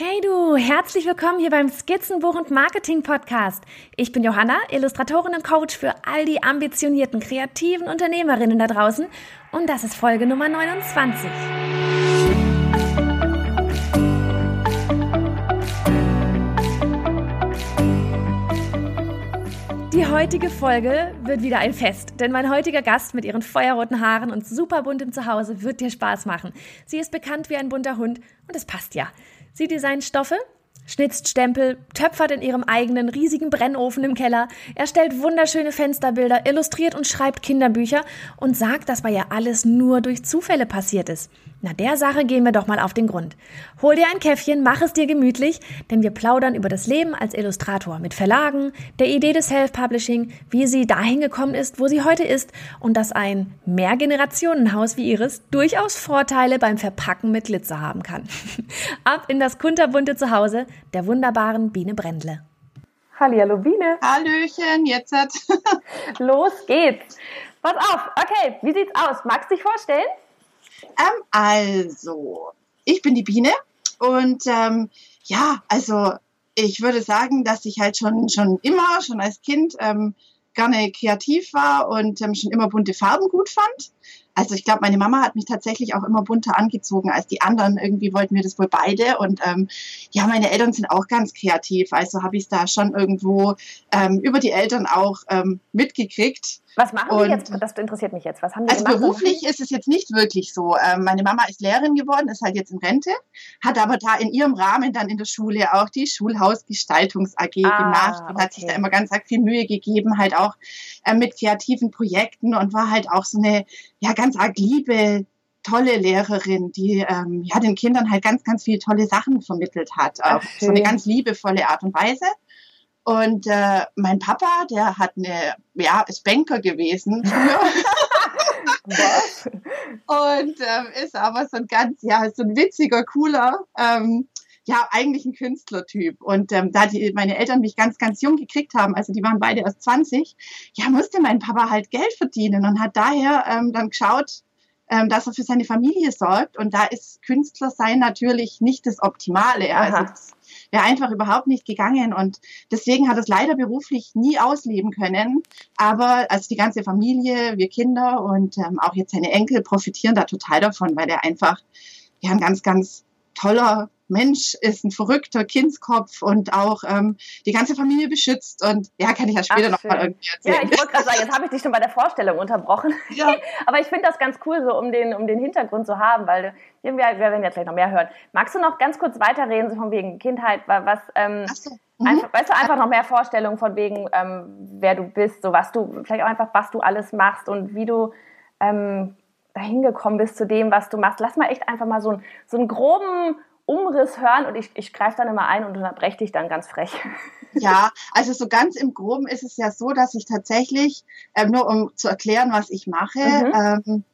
Hey du, herzlich willkommen hier beim Skizzenbuch und Marketing Podcast. Ich bin Johanna, Illustratorin und Coach für all die ambitionierten kreativen Unternehmerinnen da draußen und das ist Folge Nummer 29. Die heutige Folge wird wieder ein Fest, denn mein heutiger Gast mit ihren feuerroten Haaren und super buntem Zuhause wird dir Spaß machen. Sie ist bekannt wie ein bunter Hund und es passt ja. Sie designt Stoffe, schnitzt Stempel, töpfert in ihrem eigenen riesigen Brennofen im Keller, erstellt wunderschöne Fensterbilder, illustriert und schreibt Kinderbücher und sagt, dass bei ihr alles nur durch Zufälle passiert ist. Na, der Sache gehen wir doch mal auf den Grund. Hol dir ein Käffchen, mach es dir gemütlich, denn wir plaudern über das Leben als Illustrator mit Verlagen, der Idee des Self-Publishing, wie sie dahin gekommen ist, wo sie heute ist und dass ein Mehrgenerationenhaus wie ihres durchaus Vorteile beim Verpacken mit Glitzer haben kann. Ab in das kunterbunte Zuhause der wunderbaren Biene Brendle. Hallihallo Biene. Hallöchen, jetzt hat. Los geht's. Pass auf, okay, wie sieht's aus? Magst du dich vorstellen? Ähm, also, ich bin die Biene und ähm, ja, also ich würde sagen, dass ich halt schon, schon immer, schon als Kind ähm, gerne kreativ war und ähm, schon immer bunte Farben gut fand. Also ich glaube, meine Mama hat mich tatsächlich auch immer bunter angezogen als die anderen. Irgendwie wollten wir das wohl beide. Und ähm, ja, meine Eltern sind auch ganz kreativ. Also habe ich es da schon irgendwo ähm, über die Eltern auch ähm, mitgekriegt. Was machen und, die jetzt? Das interessiert mich jetzt. Was haben die also gemacht? beruflich ist es jetzt nicht wirklich so. Ähm, meine Mama ist Lehrerin geworden, ist halt jetzt in Rente, hat aber da in ihrem Rahmen dann in der Schule auch die Schulhausgestaltungs AG ah, gemacht und okay. hat sich da immer ganz viel Mühe gegeben, halt auch äh, mit kreativen Projekten und war halt auch so eine ja ganz arg liebe tolle Lehrerin, die ähm, ja den Kindern halt ganz, ganz viele tolle Sachen vermittelt hat. Auf Ach, so eine ganz liebevolle Art und Weise. Und äh, mein Papa, der hat eine, ja, ist Banker gewesen früher. und ähm, ist aber so ein ganz, ja, so ein witziger, cooler, ähm, ja, eigentlich ein Künstlertyp. Und ähm, da die, meine Eltern mich ganz, ganz jung gekriegt haben, also die waren beide erst 20, ja, musste mein Papa halt Geld verdienen und hat daher ähm, dann geschaut, ähm, dass er für seine Familie sorgt. Und da ist Künstler sein natürlich nicht das Optimale. Also das wäre einfach überhaupt nicht gegangen. Und deswegen hat es leider beruflich nie ausleben können. Aber also die ganze Familie, wir Kinder und ähm, auch jetzt seine Enkel profitieren da total davon, weil er einfach ja ein ganz, ganz toller Mensch ist ein verrückter Kindskopf und auch ähm, die ganze Familie beschützt. Und ja, kann ich ja später nochmal irgendwie erzählen. Ja, ich wollte gerade sagen, jetzt habe ich dich schon bei der Vorstellung unterbrochen. Ja. Aber ich finde das ganz cool, so um den, um den Hintergrund zu haben, weil irgendwie, wir werden jetzt vielleicht noch mehr hören. Magst du noch ganz kurz weiterreden, so von wegen Kindheit, was, ähm, so. mhm. einfach, weißt du, einfach noch mehr Vorstellungen von wegen, ähm, wer du bist, so was du, vielleicht auch einfach, was du alles machst und wie du ähm, dahin gekommen bist zu dem, was du machst. Lass mal echt einfach mal so, ein, so einen groben Umriss hören und ich, ich greife dann immer ein und unterbreche dich dann ganz frech. Ja, also so ganz im Groben ist es ja so, dass ich tatsächlich, ähm, nur um zu erklären, was ich mache, mhm. ähm,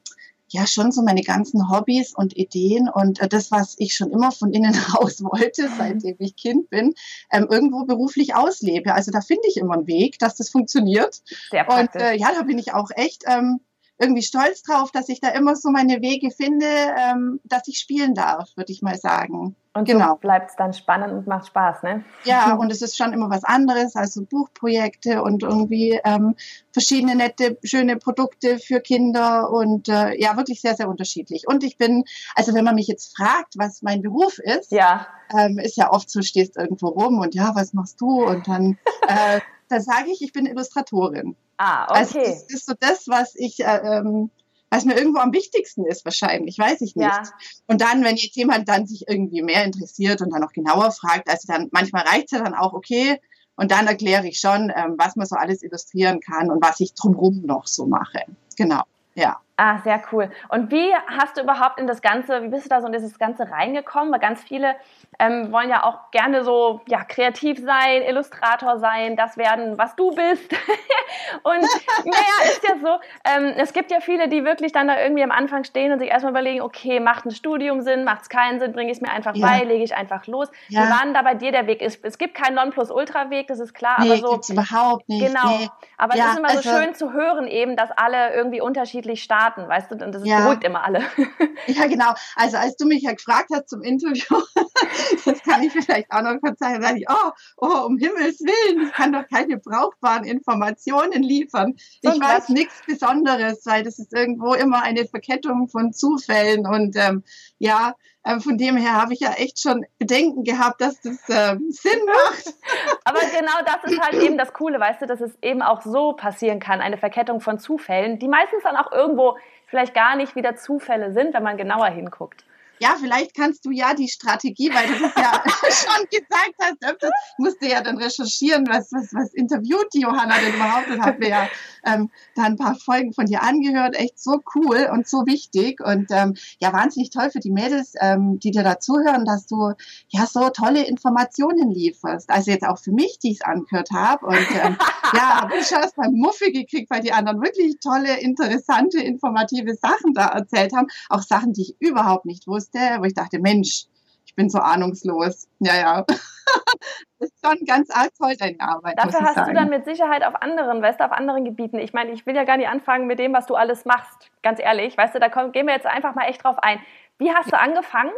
ja schon so meine ganzen Hobbys und Ideen und äh, das, was ich schon immer von innen raus wollte, seitdem ich Kind bin, ähm, irgendwo beruflich auslebe. Also da finde ich immer einen Weg, dass das funktioniert. Sehr praktisch. Und äh, ja, da bin ich auch echt ähm, irgendwie stolz drauf, dass ich da immer so meine Wege finde, ähm, dass ich spielen darf, würde ich mal sagen. Und genau. so bleibt es dann spannend und macht Spaß, ne? Ja, und es ist schon immer was anderes, also Buchprojekte und irgendwie ähm, verschiedene nette, schöne Produkte für Kinder und äh, ja, wirklich sehr, sehr unterschiedlich. Und ich bin, also wenn man mich jetzt fragt, was mein Beruf ist, ja. Ähm, ist ja oft so, stehst irgendwo rum und ja, was machst du? Und dann, äh, dann sage ich, ich bin Illustratorin. Ah, okay. Also das ist so das, was ich, äh, ähm, was mir irgendwo am wichtigsten ist, wahrscheinlich, weiß ich nicht. Ja. Und dann, wenn jetzt jemand dann sich irgendwie mehr interessiert und dann noch genauer fragt, also dann manchmal reicht es ja dann auch, okay, und dann erkläre ich schon, ähm, was man so alles illustrieren kann und was ich drumherum noch so mache. Genau, ja. Ah, sehr cool. Und wie hast du überhaupt in das Ganze, wie bist du da so in dieses Ganze reingekommen? Weil ganz viele ähm, wollen ja auch gerne so ja, kreativ sein, Illustrator sein, das werden, was du bist. und naja, ist ja so, ähm, es gibt ja viele, die wirklich dann da irgendwie am Anfang stehen und sich erstmal überlegen, okay, macht ein Studium Sinn, macht es keinen Sinn, bringe ich es mir einfach ja. bei, lege ich einfach los. Ja. Wie war denn da bei dir der Weg? Es, es gibt keinen Nonplusultra-Weg, das ist klar, nee, aber so. Gibt's überhaupt nicht. Genau. Nee. Aber ja, es ist immer also, so schön zu hören eben, dass alle irgendwie unterschiedlich starten, weißt du, und das ja. beruhigt immer alle. ja, genau. Also als du mich ja gefragt hast zum Interview, das kann ich vielleicht auch noch kurz sagen, sage ich, oh, oh, um Himmels Willen, ich kann doch keine brauchbaren Informationen liefern. Ich so weiß nichts Besonderes, weil das ist irgendwo immer eine Verkettung von Zufällen und ähm, ja, von dem her habe ich ja echt schon Bedenken gehabt, dass das äh, Sinn macht. Aber genau das ist halt eben das Coole, weißt du, dass es eben auch so passieren kann, eine Verkettung von Zufällen, die meistens dann auch irgendwo vielleicht gar nicht wieder Zufälle sind, wenn man genauer hinguckt ja, vielleicht kannst du ja die Strategie, weil du das ja schon gesagt hast, öfters musste ja dann recherchieren, was, was, was interviewt die Johanna denn überhaupt und habe mir ja ähm, da ein paar Folgen von dir angehört. Echt so cool und so wichtig und ähm, ja, wahnsinnig toll für die Mädels, ähm, die dir dazuhören, dass du ja so tolle Informationen lieferst. Also jetzt auch für mich, die ich es angehört habe und ähm, ja, habe ich schon erst beim Muffe gekriegt, weil die anderen wirklich tolle, interessante, informative Sachen da erzählt haben. Auch Sachen, die ich überhaupt nicht wusste wusste, wo ich dachte, Mensch, ich bin so ahnungslos. Ja, ja. das ist schon ganz arg toll, deine Arbeit. Dafür hast sagen. du dann mit Sicherheit auf anderen, weißt du, auf anderen Gebieten. Ich meine, ich will ja gar nicht anfangen mit dem, was du alles machst. Ganz ehrlich, weißt du, da komm, gehen wir jetzt einfach mal echt drauf ein. Wie hast du angefangen?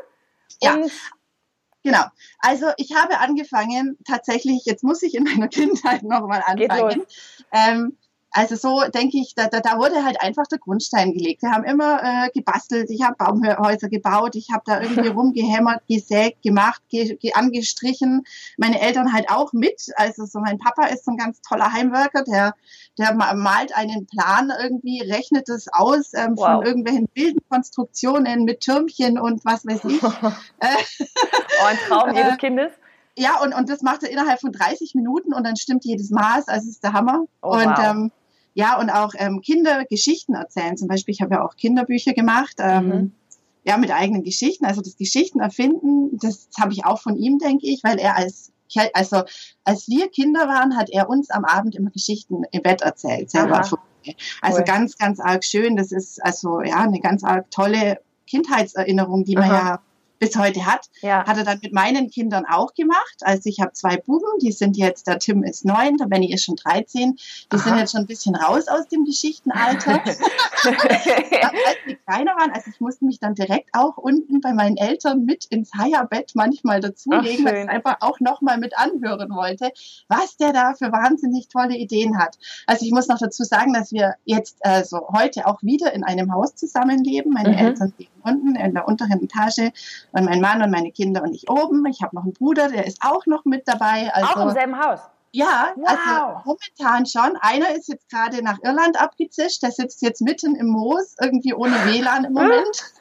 Ja. Genau. Also ich habe angefangen, tatsächlich, jetzt muss ich in meiner Kindheit nochmal anfangen. Ähm, also so denke ich, da, da, da wurde halt einfach der Grundstein gelegt. Wir haben immer äh, gebastelt, ich habe Baumhäuser gebaut, ich habe da irgendwie rumgehämmert, gesägt, gemacht, ge, ge, angestrichen. Meine Eltern halt auch mit. Also so mein Papa ist so ein ganz toller Heimwerker, der, der malt einen Plan irgendwie, rechnet es aus ähm, wow. von irgendwelchen wilden Konstruktionen mit Türmchen und was weiß ich. oh, ein Traum jedes äh, Kindes. Ja, und, und das macht er innerhalb von 30 Minuten und dann stimmt jedes Maß. Also ist der Hammer. Oh, und wow. ähm, ja, und auch ähm, Kinder Geschichten erzählen. Zum Beispiel, ich habe ja auch Kinderbücher gemacht. Ähm, mhm. Ja, mit eigenen Geschichten. Also das Geschichten erfinden, das habe ich auch von ihm, denke ich, weil er als also als wir Kinder waren, hat er uns am Abend immer Geschichten im Bett erzählt, selber. Aha. Also cool. ganz, ganz arg schön. Das ist also ja eine ganz arg tolle Kindheitserinnerung, die man Aha. ja bis heute hat, ja. hat er dann mit meinen Kindern auch gemacht. Also ich habe zwei Buben, die sind jetzt, der Tim ist neun, der Benny ist schon 13. Die Aha. sind jetzt schon ein bisschen raus aus dem Geschichtenalter. als die kleiner waren, also ich musste mich dann direkt auch unten bei meinen Eltern mit ins Heierbett manchmal dazulegen, weil ich einfach auch nochmal mit anhören wollte, was der da für wahnsinnig tolle Ideen hat. Also ich muss noch dazu sagen, dass wir jetzt also heute auch wieder in einem Haus zusammenleben. Meine mhm. Eltern leben unten in der unteren Etage und mein Mann und meine Kinder und ich oben. Ich habe noch einen Bruder, der ist auch noch mit dabei. Also, auch im selben Haus? Ja, also wow. also momentan schon. Einer ist jetzt gerade nach Irland abgezischt, der sitzt jetzt mitten im Moos, irgendwie ohne WLAN im Moment.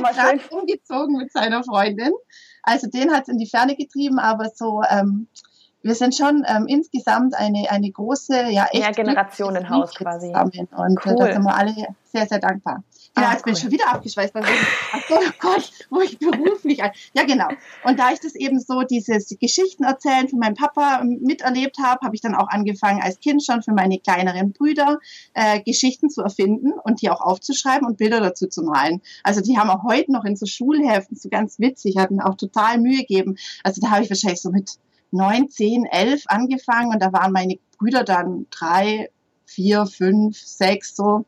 Mal schön. umgezogen mit seiner Freundin. Also den hat es in die Ferne getrieben, aber so, ähm, wir sind schon ähm, insgesamt eine, eine große, ja, echt. Mehrgenerationenhaus quasi. Und cool. da sind wir alle sehr, sehr dankbar. Ja, ah, jetzt bin ich schon wieder abgeschweißt. Ach so, oh Gott, wo ich beruflich an. Ja, genau. Und da ich das eben so, dieses Geschichten erzählen von meinem Papa miterlebt habe, habe ich dann auch angefangen, als Kind schon für meine kleineren Brüder äh, Geschichten zu erfinden und die auch aufzuschreiben und Bilder dazu zu malen. Also die haben auch heute noch in so Schulheften, so ganz witzig, hatten auch total Mühe gegeben. Also da habe ich wahrscheinlich so mit neun, zehn, elf angefangen und da waren meine Brüder dann drei, vier, fünf, sechs so.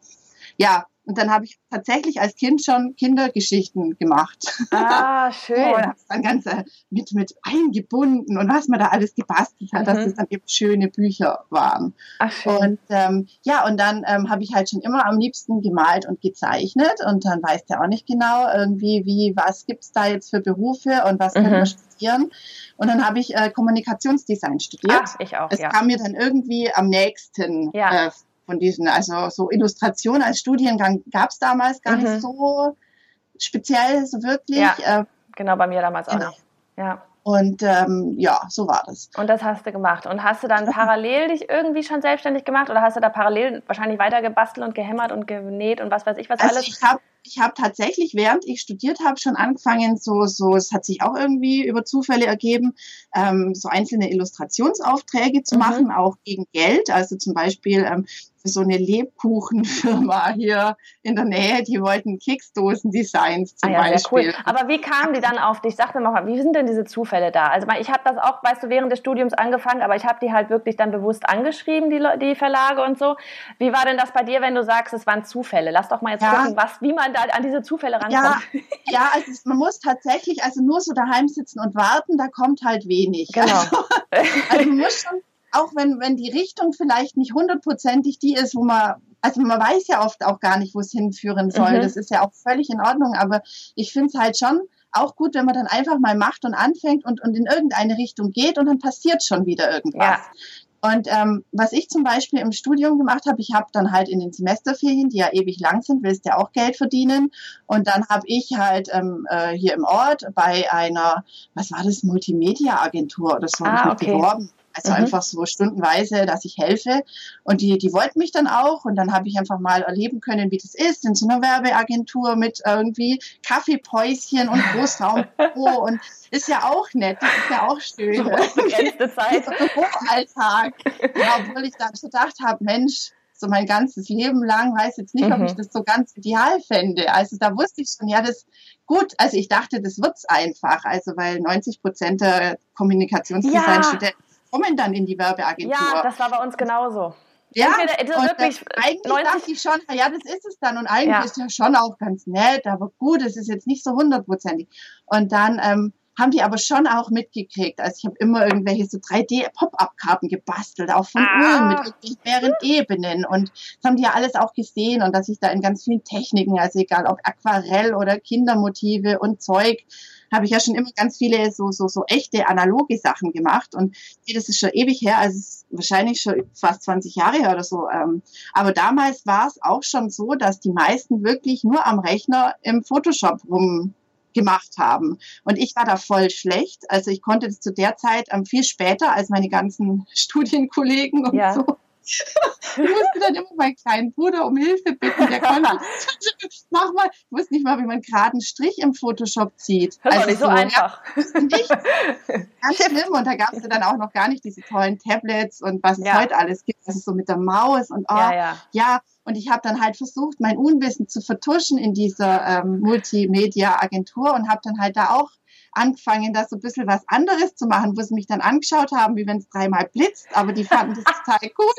Ja, und dann habe ich tatsächlich als Kind schon Kindergeschichten gemacht. Ah, schön. und habe dann ganz äh, mit, mit eingebunden und was man da alles gebastelt hat, mhm. dass es dann eben schöne Bücher waren. Ach, schön. Und ähm, ja, und dann ähm, habe ich halt schon immer am liebsten gemalt und gezeichnet und dann weiß der auch nicht genau irgendwie, wie, was gibt's da jetzt für Berufe und was mhm. können wir studieren. Und dann habe ich äh, Kommunikationsdesign studiert. Ach, ich auch, es ja. kam mir dann irgendwie am nächsten ja. äh, von diesen, also so Illustration als Studiengang gab es damals gar mhm. nicht so speziell, so wirklich. Ja, äh, genau, bei mir damals genau. auch nicht. Ja. Und ähm, ja, so war das. Und das hast du gemacht. Und hast du dann parallel dich irgendwie schon selbstständig gemacht oder hast du da parallel wahrscheinlich weiter gebastelt und gehämmert und genäht und was weiß ich was also alles? Ich habe ich hab tatsächlich, während ich studiert habe, schon angefangen, so, so, es hat sich auch irgendwie über Zufälle ergeben, ähm, so einzelne Illustrationsaufträge zu mhm. machen, auch gegen Geld. Also zum Beispiel ähm, so eine Lebkuchenfirma hier in der Nähe, die wollten Keksdosen-Designs zum ah, ja, Beispiel. Cool. Aber wie kamen die dann auf dich? Sag mir mal, wie sind denn diese Zufälle da? Also ich habe das auch, weißt du, während des Studiums angefangen, aber ich habe die halt wirklich dann bewusst angeschrieben, die, die Verlage und so. Wie war denn das bei dir, wenn du sagst, es waren Zufälle? Lass doch mal jetzt ja. gucken, was, wie man da an diese Zufälle rankommt. Ja, ja also man muss tatsächlich, also nur so daheim sitzen und warten, da kommt halt wenig. Genau. Also, also man muss schon auch wenn, wenn die Richtung vielleicht nicht hundertprozentig die ist, wo man, also man weiß ja oft auch gar nicht, wo es hinführen soll. Mhm. Das ist ja auch völlig in Ordnung, aber ich finde es halt schon auch gut, wenn man dann einfach mal macht und anfängt und, und in irgendeine Richtung geht und dann passiert schon wieder irgendwas. Ja. Und ähm, was ich zum Beispiel im Studium gemacht habe, ich habe dann halt in den Semesterferien, die ja ewig lang sind, willst ja auch Geld verdienen. Und dann habe ich halt ähm, äh, hier im Ort bei einer, was war das, Multimedia-Agentur oder so, ah, okay. beworben. Also mhm. einfach so stundenweise, dass ich helfe. Und die, die wollten mich dann auch. Und dann habe ich einfach mal erleben können, wie das ist in so einer Werbeagentur mit irgendwie Kaffeepäuschen und Großraum. und ist ja auch nett, das ist ja auch schön. Begrenzte Zeit. Hochalltag. Ja, obwohl ich dann gedacht habe, Mensch, so mein ganzes Leben lang, weiß jetzt nicht, mhm. ob ich das so ganz ideal fände. Also da wusste ich schon, ja, das gut. Also ich dachte, das wird's einfach. Also weil 90 Prozent der Kommunikationsdesign-Studenten kommen dann in die Werbeagentur. Ja, das war bei uns genauso. Ja, Entweder, und wirklich eigentlich 90 dachte ich schon, ja, das ist es dann und eigentlich ja. ist ja schon auch ganz nett, aber gut, es ist jetzt nicht so hundertprozentig. Und dann ähm, haben die aber schon auch mitgekriegt. Also ich habe immer irgendwelche so 3D-Pop-Up-Karten gebastelt, auch von ah. Uhren mit mehreren Ebenen. Und das haben die ja alles auch gesehen und dass ich da in ganz vielen Techniken, also egal ob Aquarell oder Kindermotive und Zeug, habe ich ja schon immer ganz viele so, so, so echte analoge Sachen gemacht. Und das ist schon ewig her, also wahrscheinlich schon fast 20 Jahre her oder so. Ähm, aber damals war es auch schon so, dass die meisten wirklich nur am Rechner im Photoshop rum gemacht haben. Und ich war da voll schlecht. Also ich konnte das zu der Zeit ähm, viel später als meine ganzen Studienkollegen und ja. so. Ich musste dann immer meinen kleinen Bruder um Hilfe bitten. Der konnte, mach mal, ich wusste nicht mal, wie man gerade einen Strich im Photoshop zieht. Das also nicht so, so einfach. Ja, nicht. Ganz schlimm. Und da gab es dann auch noch gar nicht diese tollen Tablets und was es ja. heute alles gibt. Also so mit der Maus und oh, ja, ja. ja und ich habe dann halt versucht, mein Unwissen zu vertuschen in dieser ähm, Multimedia-Agentur und habe dann halt da auch angefangen, da so ein bisschen was anderes zu machen, wo sie mich dann angeschaut haben, wie wenn es dreimal blitzt, aber die fanden das total gut.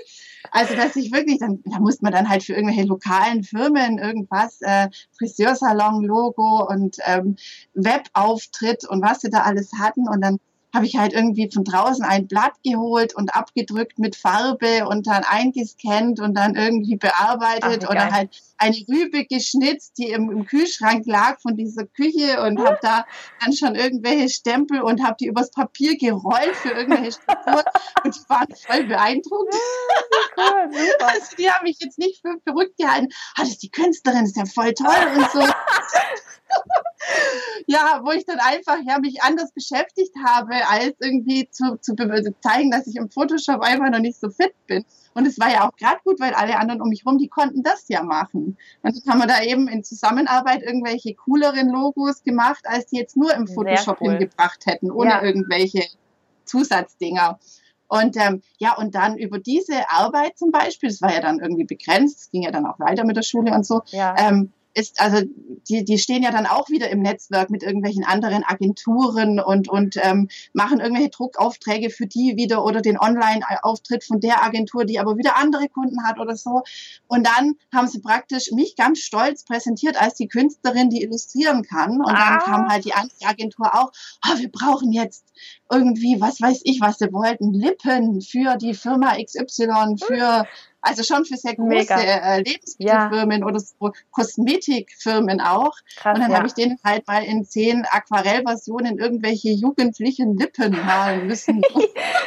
Also, dass ich wirklich, dann, da musste man dann halt für irgendwelche lokalen Firmen irgendwas, äh, Friseursalon, Logo und ähm, Webauftritt und was sie da alles hatten und dann habe ich halt irgendwie von draußen ein Blatt geholt und abgedrückt mit Farbe und dann eingescannt und dann irgendwie bearbeitet Ach, oder halt eine Rübe geschnitzt, die im, im Kühlschrank lag von dieser Küche und habe da dann schon irgendwelche Stempel und habe die übers Papier gerollt für irgendwelche Strukturen und die waren voll beeindruckt. Cool, super. Also die haben mich jetzt nicht für verrückt gehalten. Ah, das ist die Künstlerin, ist ja voll toll und so. ja, wo ich dann einfach ja, mich anders beschäftigt habe, als irgendwie zu, zu zeigen, dass ich im Photoshop einfach noch nicht so fit bin. Und es war ja auch gerade gut, weil alle anderen um mich rum, die konnten das ja machen. Und dann haben wir da eben in Zusammenarbeit irgendwelche cooleren Logos gemacht, als die jetzt nur im Photoshop cool. hingebracht hätten, ohne ja. irgendwelche Zusatzdinger. Und ähm, ja, und dann über diese Arbeit zum Beispiel, das war ja dann irgendwie begrenzt, es ging ja dann auch weiter mit der Schule und so, ja. ähm, ist, also die, die stehen ja dann auch wieder im Netzwerk mit irgendwelchen anderen Agenturen und, und ähm, machen irgendwelche Druckaufträge für die wieder oder den Online-Auftritt von der Agentur, die aber wieder andere Kunden hat oder so. Und dann haben sie praktisch mich ganz stolz präsentiert als die Künstlerin, die illustrieren kann. Und dann ah. kam halt die andere Agentur auch, oh, wir brauchen jetzt irgendwie, was weiß ich, was sie wollten, Lippen für die Firma XY, für also schon für sehr große äh, Lebensmittelfirmen ja. oder so Kosmetikfirmen auch. Krass, und dann ja. habe ich denen halt mal in zehn Aquarellversionen irgendwelche jugendlichen Lippen malen müssen.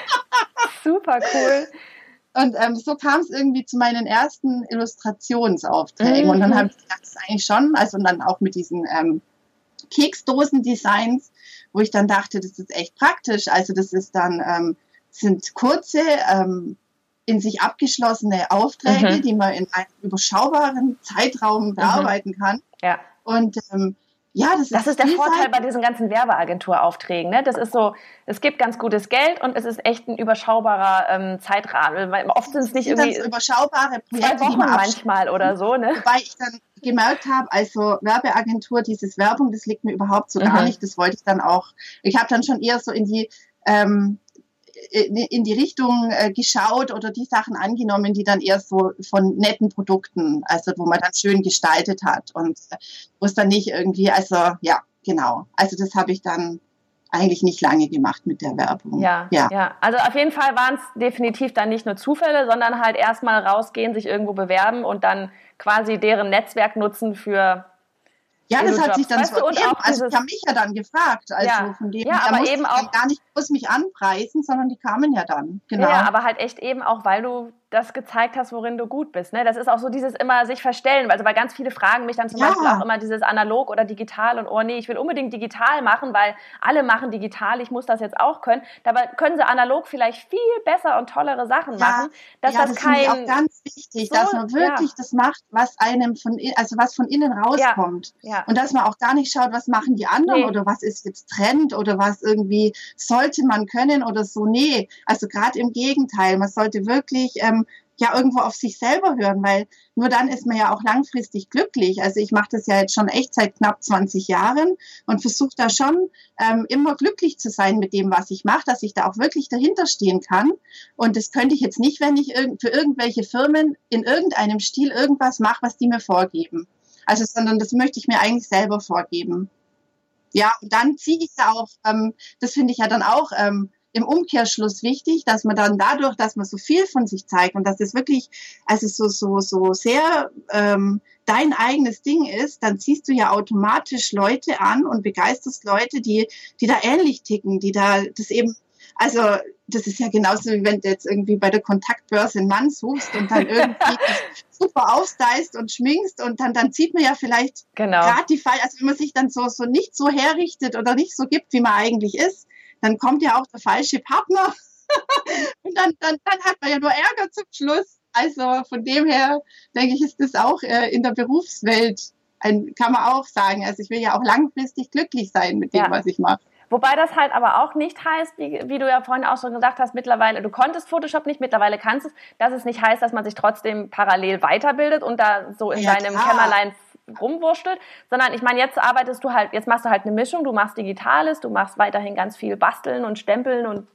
Super cool. Und ähm, so kam es irgendwie zu meinen ersten Illustrationsaufträgen. Mhm. Und dann mhm. habe ich gedacht, das ist eigentlich schon, also und dann auch mit diesen ähm, Keksdosen-Designs, wo ich dann dachte, das ist echt praktisch. Also das ist dann, ähm, sind kurze, ähm, in sich abgeschlossene Aufträge, mhm. die man in einem überschaubaren Zeitraum mhm. bearbeiten kann. Ja. Und ähm, Ja, das ist, das ist der Vorteil bei diesen ganzen Werbeagenturaufträgen. Ne? Das ist so, es gibt ganz gutes Geld und es ist echt ein überschaubarer ähm, Zeitrahmen. Weil oft sind es nicht irgendwie überschaubare Projekte, zwei Wochen manchmal oder so. Ne? Wobei ich dann gemerkt habe, also Werbeagentur, dieses Werbung, das liegt mir überhaupt so mhm. gar nicht. Das wollte ich dann auch. Ich habe dann schon eher so in die ähm, in die Richtung äh, geschaut oder die Sachen angenommen, die dann eher so von netten Produkten, also wo man dann schön gestaltet hat und äh, wo es dann nicht irgendwie, also ja, genau. Also das habe ich dann eigentlich nicht lange gemacht mit der Werbung. Ja, ja. ja. Also auf jeden Fall waren es definitiv dann nicht nur Zufälle, sondern halt erstmal rausgehen, sich irgendwo bewerben und dann quasi deren Netzwerk nutzen für ja, das hat sich dann weißt so ergeben. Also ich habe mich ja dann gefragt. Also ja, von dem, ja, aber eben auch gar nicht muss mich anpreisen, sondern die kamen ja dann. Genau. Ja, aber halt echt eben auch, weil du das gezeigt hast, worin du gut bist. Ne? Das ist auch so dieses immer sich verstellen, also weil ganz viele fragen mich dann zum ja. Beispiel auch immer dieses analog oder digital und oh nee, ich will unbedingt digital machen, weil alle machen digital, ich muss das jetzt auch können. Dabei können sie analog vielleicht viel besser und tollere Sachen ja. machen. Dass ja, das, das kein, auch ganz wichtig, so, dass man wirklich das macht, was einem von, also was von innen rauskommt. Ja. Und dass man auch gar nicht schaut, was machen die anderen nee. oder was ist jetzt Trend oder was irgendwie sollte man können oder so. Nee, also gerade im Gegenteil, man sollte wirklich ähm, ja irgendwo auf sich selber hören, weil nur dann ist man ja auch langfristig glücklich. Also ich mache das ja jetzt schon echt seit knapp 20 Jahren und versuche da schon ähm, immer glücklich zu sein mit dem, was ich mache, dass ich da auch wirklich dahinter stehen kann. Und das könnte ich jetzt nicht, wenn ich irg für irgendwelche Firmen in irgendeinem Stil irgendwas mache, was die mir vorgeben. Also, sondern das möchte ich mir eigentlich selber vorgeben. Ja, und dann ziehe ich da auch, ähm, das finde ich ja dann auch ähm, im Umkehrschluss wichtig, dass man dann dadurch, dass man so viel von sich zeigt und dass es wirklich, also so, so, so sehr ähm, dein eigenes Ding ist, dann ziehst du ja automatisch Leute an und begeisterst Leute, die, die da ähnlich ticken, die da das eben, also das ist ja genauso wie wenn du jetzt irgendwie bei der Kontaktbörse einen Mann suchst und dann irgendwie super aufstylst und schminkst und dann, dann zieht man ja vielleicht genau. gerade die Fall, also wenn man sich dann so, so nicht so herrichtet oder nicht so gibt, wie man eigentlich ist, dann kommt ja auch der falsche Partner und dann, dann, dann hat man ja nur Ärger zum Schluss. Also von dem her denke ich, ist das auch äh, in der Berufswelt ein, kann man auch sagen. Also ich will ja auch langfristig glücklich sein mit dem, ja. was ich mache. Wobei das halt aber auch nicht heißt, wie, wie, du ja vorhin auch schon gesagt hast, mittlerweile, du konntest Photoshop nicht, mittlerweile kannst es, dass es nicht heißt, dass man sich trotzdem parallel weiterbildet und da so in ja, deinem klar. Kämmerlein rumwurschtelt, sondern ich meine, jetzt arbeitest du halt, jetzt machst du halt eine Mischung, du machst Digitales, du machst weiterhin ganz viel Basteln und Stempeln und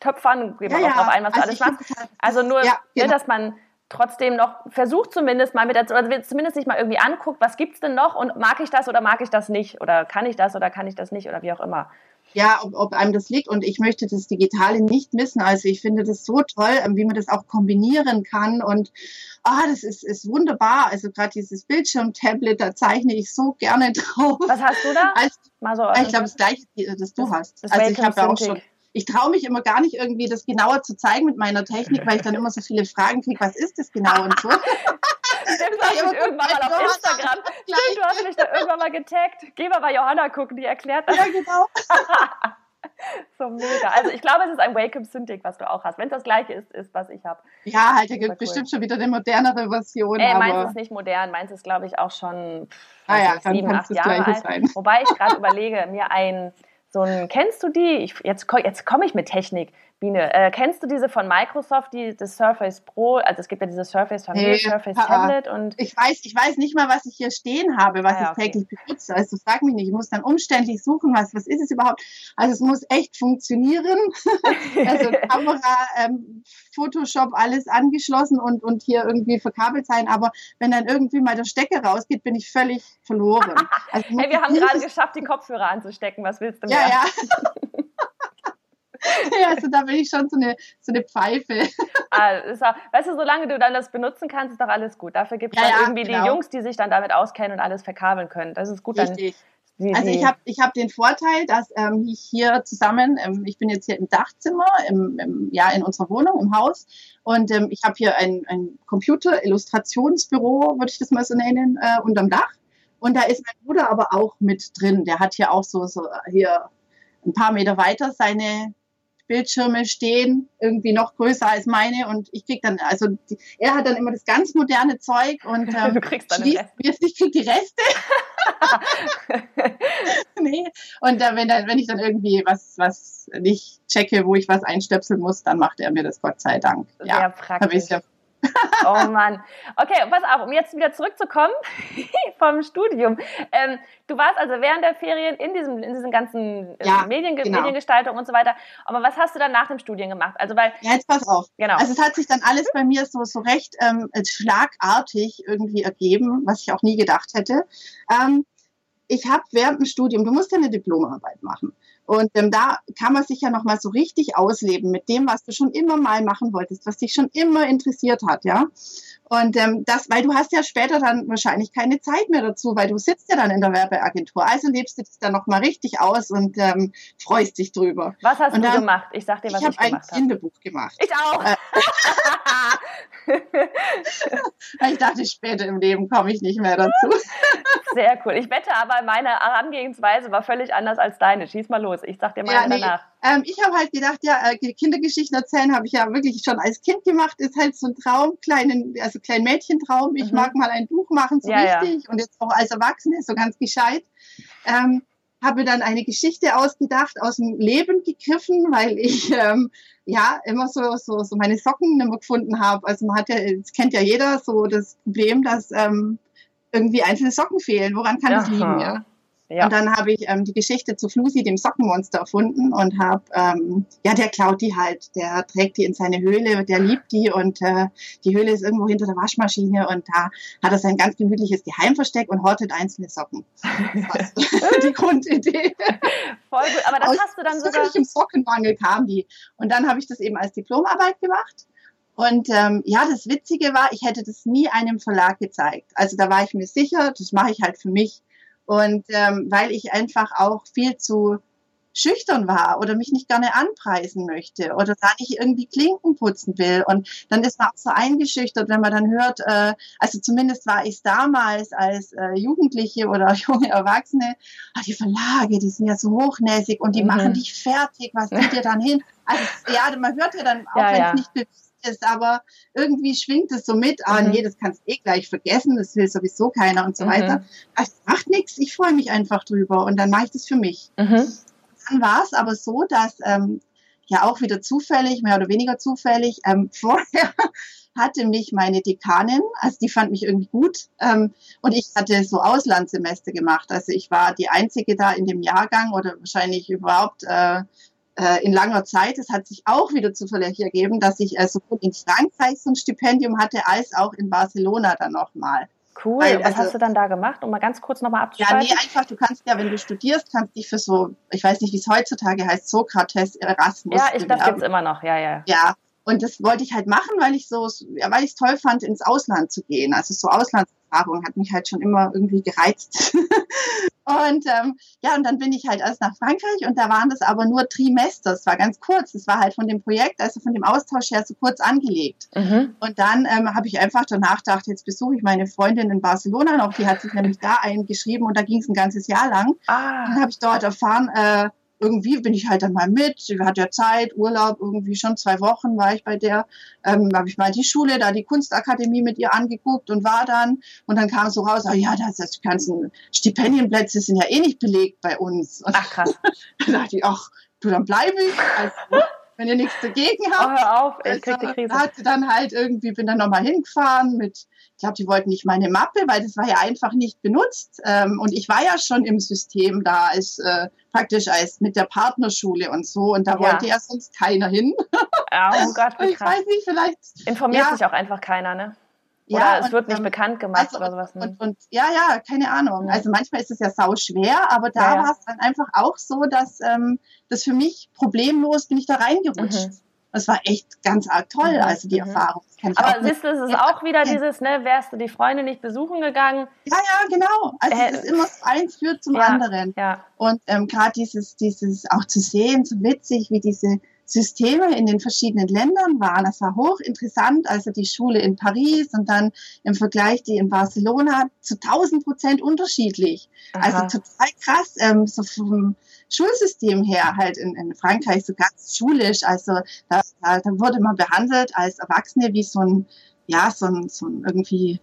Töpfern, gehen wir ja, auch drauf ein, was also du alles machst. Halt, also nur, ja, ne, genau. ne, dass man trotzdem noch versucht zumindest mal mit der, oder zumindest sich mal irgendwie anguckt, was gibt's denn noch und mag ich das oder mag ich das nicht oder kann ich das oder kann ich das nicht oder wie auch immer ja, ob, ob einem das liegt. Und ich möchte das Digitale nicht missen. Also ich finde das so toll, ähm, wie man das auch kombinieren kann. Und ah, das ist, ist wunderbar. Also gerade dieses Bildschirm-Tablet, da zeichne ich so gerne drauf. Was hast du da? Also, Mal so, ich glaube, das gleiche, das du das, hast. Das also ich habe ja auch schon ich traue mich immer gar nicht irgendwie das genauer zu zeigen mit meiner Technik, weil ich dann immer so viele Fragen kriege, was ist das genau und so. Stimmt, du hast mich irgendwann mal auf Instagram. Stimmt, du hast mich da irgendwann mal getaggt. Geh mal bei Johanna gucken, die erklärt das. Ja, genau. so mega. Also ich glaube, es ist ein Wacom Syndic, was du auch hast. Wenn es das gleiche ist, ist, was ich habe. Ja, halt, da gibt bestimmt cool. schon wieder eine modernere Version. Ey, meins ist nicht modern, meins ist, glaube ich, auch schon pff, ah, ja, also sieben, acht Jahre alt. Sein. Wobei ich gerade überlege, mir ein so ein, kennst du die? Ich, jetzt jetzt komme ich mit Technik. Biene, äh, kennst du diese von Microsoft, die das Surface Pro, also es gibt ja dieses Surface Familie, hey, Surface Tablet und ich weiß, ich weiß nicht mal, was ich hier stehen habe, was ah, ja, ich täglich okay. benutze. Also frag mich nicht, ich muss dann umständlich suchen, was was ist es überhaupt? Also es muss echt funktionieren. also Kamera, ähm, Photoshop, alles angeschlossen und und hier irgendwie verkabelt sein, aber wenn dann irgendwie mal der Stecker rausgeht, bin ich völlig verloren. Also hey, wir haben gerade geschafft, die Kopfhörer anzustecken. Was willst du mehr? Ja, ja. ja, also da bin ich schon so eine, so eine Pfeife. Also, weißt du, solange du dann das benutzen kannst, ist doch alles gut. Dafür gibt es ja, dann irgendwie genau. die Jungs, die sich dann damit auskennen und alles verkabeln können. Das ist gut. Richtig. Dann, also ich habe ich hab den Vorteil, dass ähm, ich hier zusammen, ähm, ich bin jetzt hier im Dachzimmer, im, im, ja in unserer Wohnung, im Haus und ähm, ich habe hier ein, ein Computer-Illustrationsbüro, würde ich das mal so nennen, äh, unterm Dach. Und da ist mein Bruder aber auch mit drin. Der hat hier auch so, so hier ein paar Meter weiter seine Bildschirme stehen, irgendwie noch größer als meine und ich krieg dann, also die, er hat dann immer das ganz moderne Zeug und ähm, du kriegst dann schließt, ich krieg die Reste. nee. Und äh, wenn, dann, wenn ich dann irgendwie was, was nicht checke, wo ich was einstöpseln muss, dann macht er mir das Gott sei Dank. Sehr ja, praktisch. Oh Mann. Okay, pass auf, um jetzt wieder zurückzukommen vom Studium. Ähm, du warst also während der Ferien in diesem, in diesen ganzen äh, ja, Medien, genau. Mediengestaltung und so weiter. Aber was hast du dann nach dem Studium gemacht? Also weil ja, jetzt pass auf. Genau. Also es hat sich dann alles bei mir so so recht ähm, schlagartig irgendwie ergeben, was ich auch nie gedacht hätte. Ähm, ich habe während dem Studium, du musst ja eine Diplomarbeit machen. Und ähm, da kann man sich ja noch mal so richtig ausleben mit dem, was du schon immer mal machen wolltest, was dich schon immer interessiert hat, ja. Und ähm, das, weil du hast ja später dann wahrscheinlich keine Zeit mehr dazu, weil du sitzt ja dann in der Werbeagentur. Also lebst du dich dann noch mal richtig aus und ähm, freust dich drüber. Was hast und du gemacht? Ich sag dir, was ich, ich gemacht habe. Ich habe ein Kinderbuch gemacht. Ich auch. Äh, ich dachte, später im Leben komme ich nicht mehr dazu. Sehr cool. Ich wette aber, meine Herangehensweise war völlig anders als deine. Schieß mal los. Ich sag dir mal ja, nee, danach. Ähm, ich habe halt gedacht, ja, äh, Kindergeschichten erzählen habe ich ja wirklich schon als Kind gemacht. Ist halt so ein Traum, kleinen, also kleinen Mädchentraum. Ich mhm. mag mal ein Buch machen, so ja, richtig. Ja. Und jetzt auch als Erwachsene, so ganz gescheit. Ähm, habe dann eine Geschichte ausgedacht, aus dem Leben gegriffen, weil ich ähm, ja immer so, so, so meine Socken nicht mehr gefunden habe. Also man hat ja, das kennt ja jeder so das Problem, dass ähm, irgendwie einzelne Socken fehlen. Woran kann das liegen? Ja? Ja. Und dann habe ich ähm, die Geschichte zu Flusi, dem Sockenmonster, erfunden und habe, ähm, ja, der klaut die halt, der trägt die in seine Höhle, der liebt die und äh, die Höhle ist irgendwo hinter der Waschmaschine und da hat er sein ganz gemütliches Geheimversteck und hortet einzelne Socken. Das die Grundidee. Voll gut, aber das Aus hast du dann sogar... im Sockenmangel kam die. Und dann habe ich das eben als Diplomarbeit gemacht. Und ähm, ja, das Witzige war, ich hätte das nie einem Verlag gezeigt. Also da war ich mir sicher, das mache ich halt für mich. Und ähm, weil ich einfach auch viel zu schüchtern war oder mich nicht gerne anpreisen möchte oder da nicht irgendwie Klinken putzen will. Und dann ist man auch so eingeschüchtert, wenn man dann hört, äh, also zumindest war ich damals als äh, Jugendliche oder junge Erwachsene, ah, die Verlage, die sind ja so hochnäsig und die mhm. machen dich fertig, was geht dir dann hin? Also ja, man hört ja dann, auch ja, wenn es ja. nicht ist, aber irgendwie schwingt es so mit, ah mhm. nee, das kannst du eh gleich vergessen, das will sowieso keiner und so mhm. weiter. Das macht nichts, ich freue mich einfach drüber und dann mache ich das für mich. Mhm. Dann war es aber so, dass ähm, ja auch wieder zufällig, mehr oder weniger zufällig, ähm, vorher hatte mich meine Dekanin, also die fand mich irgendwie gut ähm, und ich hatte so Auslandssemester gemacht. Also ich war die Einzige da in dem Jahrgang oder wahrscheinlich überhaupt äh, in langer Zeit. Es hat sich auch wieder zufällig ergeben, dass ich äh, sowohl in Frankreich so ein Stipendium hatte, als auch in Barcelona dann nochmal. Cool. Weil, was also, hast du dann da gemacht, um mal ganz kurz nochmal abzuschreiben? Ja, nee, einfach, du kannst ja, wenn du studierst, kannst dich für so, ich weiß nicht, wie es heutzutage heißt, Sokrates, Erasmus. Ja, ich, das gibt's immer noch, ja, ja. Ja, und das wollte ich halt machen, weil ich so, ja, weil ich es toll fand, ins Ausland zu gehen. Also so Auslandserfahrung hat mich halt schon immer irgendwie gereizt. und ähm, ja, und dann bin ich halt erst nach Frankreich und da waren das aber nur Trimester. Es war ganz kurz. Es war halt von dem Projekt, also von dem Austausch her so kurz angelegt. Mhm. Und dann ähm, habe ich einfach danach gedacht, jetzt besuche ich meine Freundin in Barcelona noch. Die hat sich nämlich da eingeschrieben und da ging es ein ganzes Jahr lang. Ah. Dann habe ich dort erfahren, äh, irgendwie bin ich halt dann mal mit. Sie hat ja Zeit, Urlaub, irgendwie schon zwei Wochen war ich bei der. Ähm, habe ich mal die Schule, da die Kunstakademie mit ihr angeguckt und war dann. Und dann kam so raus, oh ja, das, das ganzen Stipendienplätze sind ja eh nicht belegt bei uns. Und ach krass. dann dachte ich, ach, du, dann bleibe ich. Also, wenn ihr nichts dagegen habt. Oh, hör auf, ich krieg die also, Krise. Hatte dann halt irgendwie, bin dann nochmal hingefahren mit, ich glaube, die wollten nicht meine Mappe, weil das war ja einfach nicht benutzt. Ähm, und ich war ja schon im System da als äh, praktisch als mit der Partnerschule und so. Und da ja. wollte ja sonst keiner hin. Ja, oh Gott, wie krass. Ich weiß nicht, vielleicht. Informiert ja. sich auch einfach keiner, ne? Oder ja, es wird nicht ähm, bekannt gemacht also, oder sowas. Ne? Und, und, ja, ja, keine Ahnung. Also manchmal ist es ja sau schwer, aber da ja, war es dann einfach auch so, dass ähm, das für mich problemlos bin ich da reingerutscht. Mhm. Das war echt ganz arg toll, mhm. also die mhm. Erfahrung. Aber siehst du, es ist auch wieder dieses, ne, wärst du die Freunde nicht besuchen gegangen? Ja, ja, genau. Also äh, es ist immer eins führt zum ja, anderen. Ja. Und ähm, gerade dieses, dieses auch zu sehen, so witzig, wie diese Systeme in den verschiedenen Ländern waren. Das war hochinteressant. Also die Schule in Paris und dann im Vergleich die in Barcelona zu 1000 Prozent unterschiedlich. Also Aha. Also total krass, ähm, so vom Schulsystem her halt in, in Frankreich so ganz schulisch. Also da, da, wurde man behandelt als Erwachsene wie so ein, ja, so ein, so ein irgendwie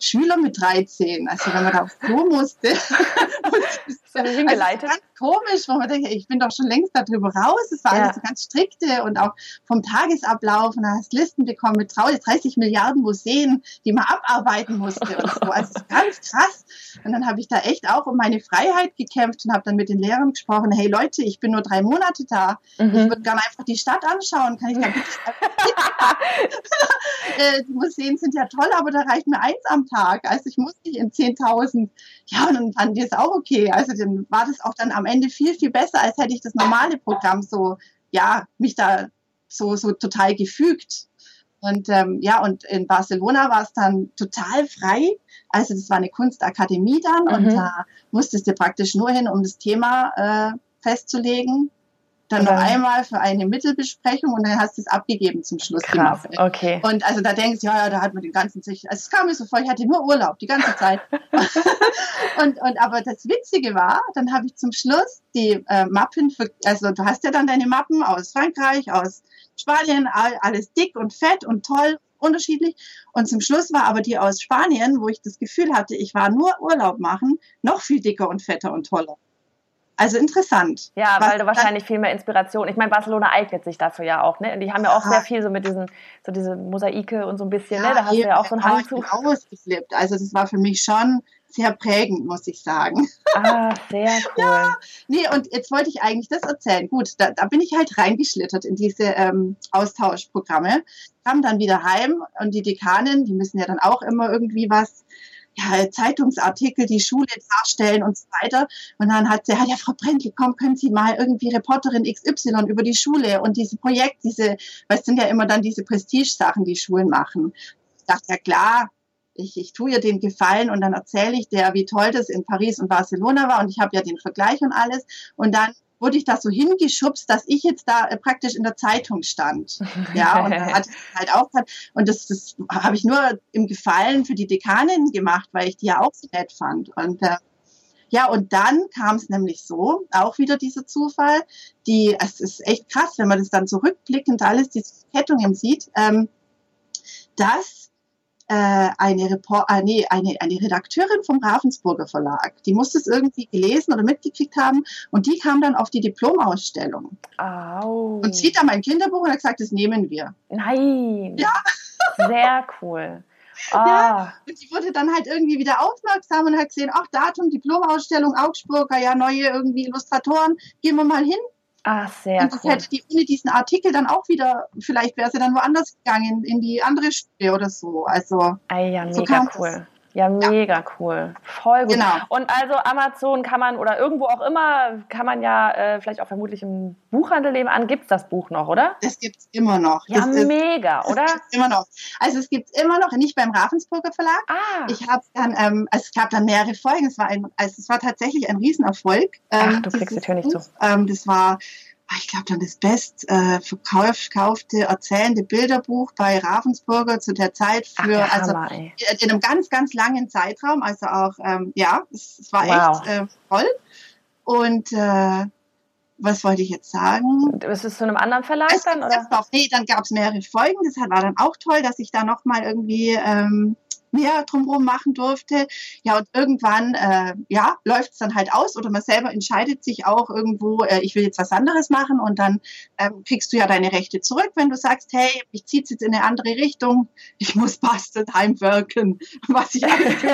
Schüler mit 13. Also wenn man da aufs Klo musste, musste also hingeleitet. Also ganz komisch, wo man denkt, ich bin doch schon längst darüber raus. Es war ja. alles so ganz strikte und auch vom Tagesablauf und da hast Listen bekommen mit 30 Milliarden Museen, die man abarbeiten musste und so. Also ganz krass. Und dann habe ich da echt auch um meine Freiheit gekämpft und habe dann mit den Lehrern gesprochen, hey Leute, ich bin nur drei Monate da. Mhm. Ich würde gerne einfach die Stadt anschauen. Kann ich da bitte äh, Die Museen sind ja toll, aber da reicht mir eins am Tag. Also ich muss nicht in 10.000. Ja, und dann fanden die es auch okay. Also dann war das auch dann am Ende viel, viel besser, als hätte ich das normale Programm so, ja, mich da so, so total gefügt. Und ähm, ja, und in Barcelona war es dann total frei. Also das war eine Kunstakademie dann mhm. und da musstest du praktisch nur hin, um das Thema äh, festzulegen dann noch einmal für eine Mittelbesprechung und dann hast du es abgegeben zum Schluss. Krass, okay. Und also da denkst du, ja, ja, da hat man den ganzen sich, also es kam mir so vor, ich hatte nur Urlaub die ganze Zeit. und, und aber das Witzige war, dann habe ich zum Schluss die äh, Mappen, für, also du hast ja dann deine Mappen aus Frankreich, aus Spanien, alles dick und fett und toll unterschiedlich. Und zum Schluss war aber die aus Spanien, wo ich das Gefühl hatte, ich war nur Urlaub machen, noch viel dicker und fetter und toller. Also interessant. Ja, weil du wahrscheinlich viel mehr Inspiration. Ich meine, Barcelona eignet sich dafür ja auch, ne? Und die haben ja auch sehr viel so mit diesen, so diese Mosaike und so ein bisschen, ja, ne? Da hast du ja auch so einen Hang zu. Ausgeflippt. Also das war für mich schon sehr prägend, muss ich sagen. Ah, sehr cool. ja, nee, und jetzt wollte ich eigentlich das erzählen. Gut, da, da bin ich halt reingeschlittert in diese ähm, Austauschprogramme, kam dann wieder heim und die Dekanin, die müssen ja dann auch immer irgendwie was ja, Zeitungsartikel, die Schule darstellen und so weiter. Und dann hat sie, ja, Frau Brendel, komm, können Sie mal irgendwie Reporterin XY über die Schule und diese Projekt, diese, es sind ja immer dann diese Prestige-Sachen, die Schulen machen. Ich dachte, ja klar, ich, ich tue ihr den Gefallen und dann erzähle ich der, wie toll das in Paris und Barcelona war und ich habe ja den Vergleich und alles. Und dann wurde ich da so hingeschubst, dass ich jetzt da äh, praktisch in der Zeitung stand. Ja, und da hat halt auch und das, das habe ich nur im Gefallen für die Dekanin gemacht, weil ich die ja auch so nett fand. Und äh, ja, und dann kam es nämlich so, auch wieder dieser Zufall, die, es ist echt krass, wenn man das dann zurückblickend alles, diese Kettungen sieht, ähm, dass äh, eine, Report, äh, nee, eine, eine Redakteurin vom Ravensburger Verlag. Die muss es irgendwie gelesen oder mitgekriegt haben und die kam dann auf die Diplomausstellung. Au. Und sieht da mein Kinderbuch und hat gesagt, das nehmen wir. Nein. Ja. Sehr cool. Ah. Ja, und die wurde dann halt irgendwie wieder aufmerksam und hat gesehen, ach, Datum, Diplomausstellung, Augsburger, ja, neue irgendwie Illustratoren, gehen wir mal hin. Ah, sehr Und das cool. hätte die ohne diesen Artikel dann auch wieder, vielleicht wäre sie dann woanders gegangen, in die andere Schule oder so. Also, ah, ja, so mega cool. Das. Ja, mega ja. cool. Voll gut. Genau. Und also Amazon kann man oder irgendwo auch immer, kann man ja äh, vielleicht auch vermutlich im Buchhandel nehmen an. Gibt es das Buch noch, oder? Das gibt es immer noch. Ja, das mega, ist, oder? immer noch. Also es gibt es immer noch, nicht beim Ravensburger Verlag. Ah. Ich habe dann, ähm, also es gab dann mehrere Folgen. Es war, ein, also es war tatsächlich ein Riesenerfolg. Ähm, Ach, du kriegst die Tür nicht zu. Ähm, das war ich glaube, dann das best äh, verkaufte erzählende Bilderbuch bei Ravensburger zu der Zeit für, Ach, also Hammer, in einem ganz, ganz langen Zeitraum. Also auch, ähm, ja, es, es war wow. echt äh, toll. Und äh, was wollte ich jetzt sagen? Ist es zu einem anderen Verlag es dann? Oder? Noch, nee, dann gab es mehrere Folgen. Das war dann auch toll, dass ich da nochmal irgendwie ähm, mehr drumherum machen durfte. Ja, und irgendwann, äh, ja, läuft es dann halt aus oder man selber entscheidet sich auch irgendwo, äh, ich will jetzt was anderes machen und dann ähm, kriegst du ja deine Rechte zurück, wenn du sagst, hey, ich ziehe jetzt in eine andere Richtung, ich muss Bastard heimwirken, was ich eigentlich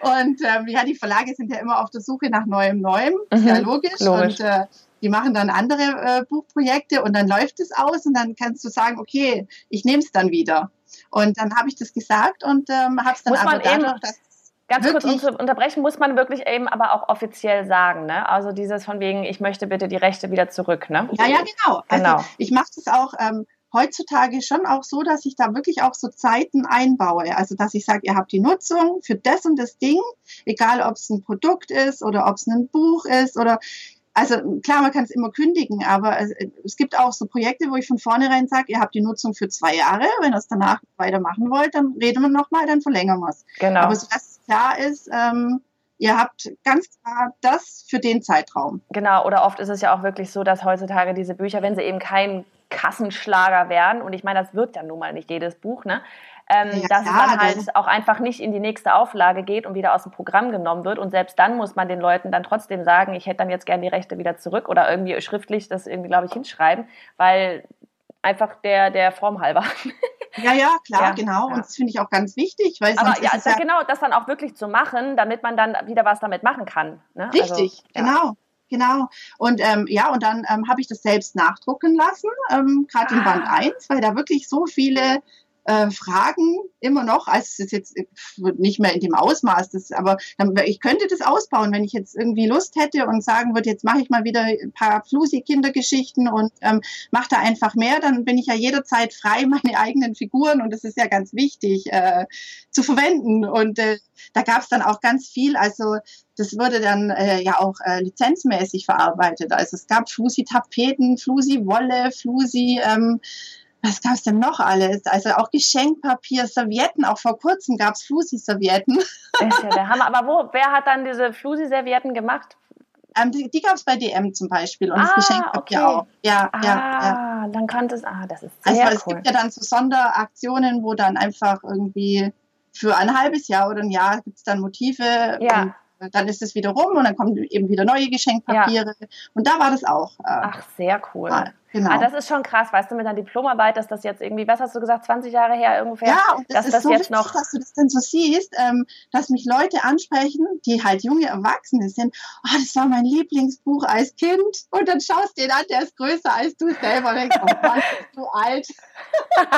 Und ähm, ja, die Verlage sind ja immer auf der Suche nach neuem Neuem, mhm, ja logisch. logisch. Und äh, die machen dann andere äh, Buchprojekte und dann läuft es aus und dann kannst du sagen, okay, ich nehme es dann wieder. Und dann habe ich das gesagt und ähm, habe es dann muss aber dadurch, dass Ganz kurz um zu unterbrechen, muss man wirklich eben aber auch offiziell sagen, ne? Also dieses von wegen, ich möchte bitte die Rechte wieder zurück, ne? Ja, ja, genau. Also genau. Also ich mache das auch ähm, heutzutage schon auch so, dass ich da wirklich auch so Zeiten einbaue. Also dass ich sage, ihr habt die Nutzung für das und das Ding, egal ob es ein Produkt ist oder ob es ein Buch ist oder also klar, man kann es immer kündigen, aber es, es, gibt auch so Projekte, wo ich von vornherein sage, ihr habt die Nutzung für zwei Jahre. Wenn ihr es danach weitermachen wollt, dann reden wir nochmal, dann verlängern wir es. Genau. Aber so dass klar ist, ähm, ihr habt ganz klar das für den Zeitraum. Genau, oder oft ist es ja auch wirklich so, dass heutzutage diese Bücher, wenn sie eben kein Kassenschlager werden, und ich meine, das wird ja nun mal nicht jedes Buch, ne? Ähm, ja, dass klar, es dann halt auch einfach nicht in die nächste Auflage geht und wieder aus dem Programm genommen wird. Und selbst dann muss man den Leuten dann trotzdem sagen, ich hätte dann jetzt gern die Rechte wieder zurück oder irgendwie schriftlich das irgendwie, glaube ich, hinschreiben, weil einfach der, der Form halber. Ja, ja, klar, ja, genau. Ja. Und das finde ich auch ganz wichtig. Weil Aber ja, also ja, genau, das dann auch wirklich zu machen, damit man dann wieder was damit machen kann. Ne? Richtig, also, genau. Genau. Und ähm, ja, und dann ähm, habe ich das selbst nachdrucken lassen, ähm, gerade ah. in Band 1, weil da wirklich so viele äh, Fragen immer noch, also es jetzt äh, nicht mehr in dem Ausmaß, das, aber ich könnte das ausbauen, wenn ich jetzt irgendwie Lust hätte und sagen würde, jetzt mache ich mal wieder ein paar Flusi-Kindergeschichten und ähm, mache da einfach mehr, dann bin ich ja jederzeit frei, meine eigenen Figuren und das ist ja ganz wichtig äh, zu verwenden. Und äh, da gab es dann auch ganz viel, also das wurde dann äh, ja auch äh, lizenzmäßig verarbeitet. Also es gab Flusi-Tapeten, Flusi-Wolle, Flusi, ähm, was gab es denn noch alles? Also auch Geschenkpapier, Servietten, auch vor kurzem gab es Flusi-Servietten. Das ist ja der Hammer. Aber wo, wer hat dann diese Flusi-Servietten gemacht? Ähm, die die gab es bei DM zum Beispiel und ah, das Geschenkpapier okay. auch. Ja, ah, ja, ja. dann kannte es, ah, das ist sehr Also es gibt ja dann so Sonderaktionen, wo dann einfach irgendwie für ein halbes Jahr oder ein Jahr gibt es dann Motive. Ja. Und dann ist es wieder rum und dann kommen eben wieder neue Geschenkpapiere. Ja. Und da war das auch. Äh, Ach, sehr cool. Mal. Genau. Ah, das ist schon krass, weißt du, mit einer Diplomarbeit, dass das jetzt irgendwie, was hast du gesagt, 20 Jahre her ungefähr? Ja, und das dass ist das so jetzt wichtig, noch dass du das denn so siehst, ähm, dass mich Leute ansprechen, die halt junge Erwachsene sind. Oh, das war mein Lieblingsbuch als Kind. Und dann schaust du den an, der ist größer als du selber und denkst, oh Mann, bist du alt.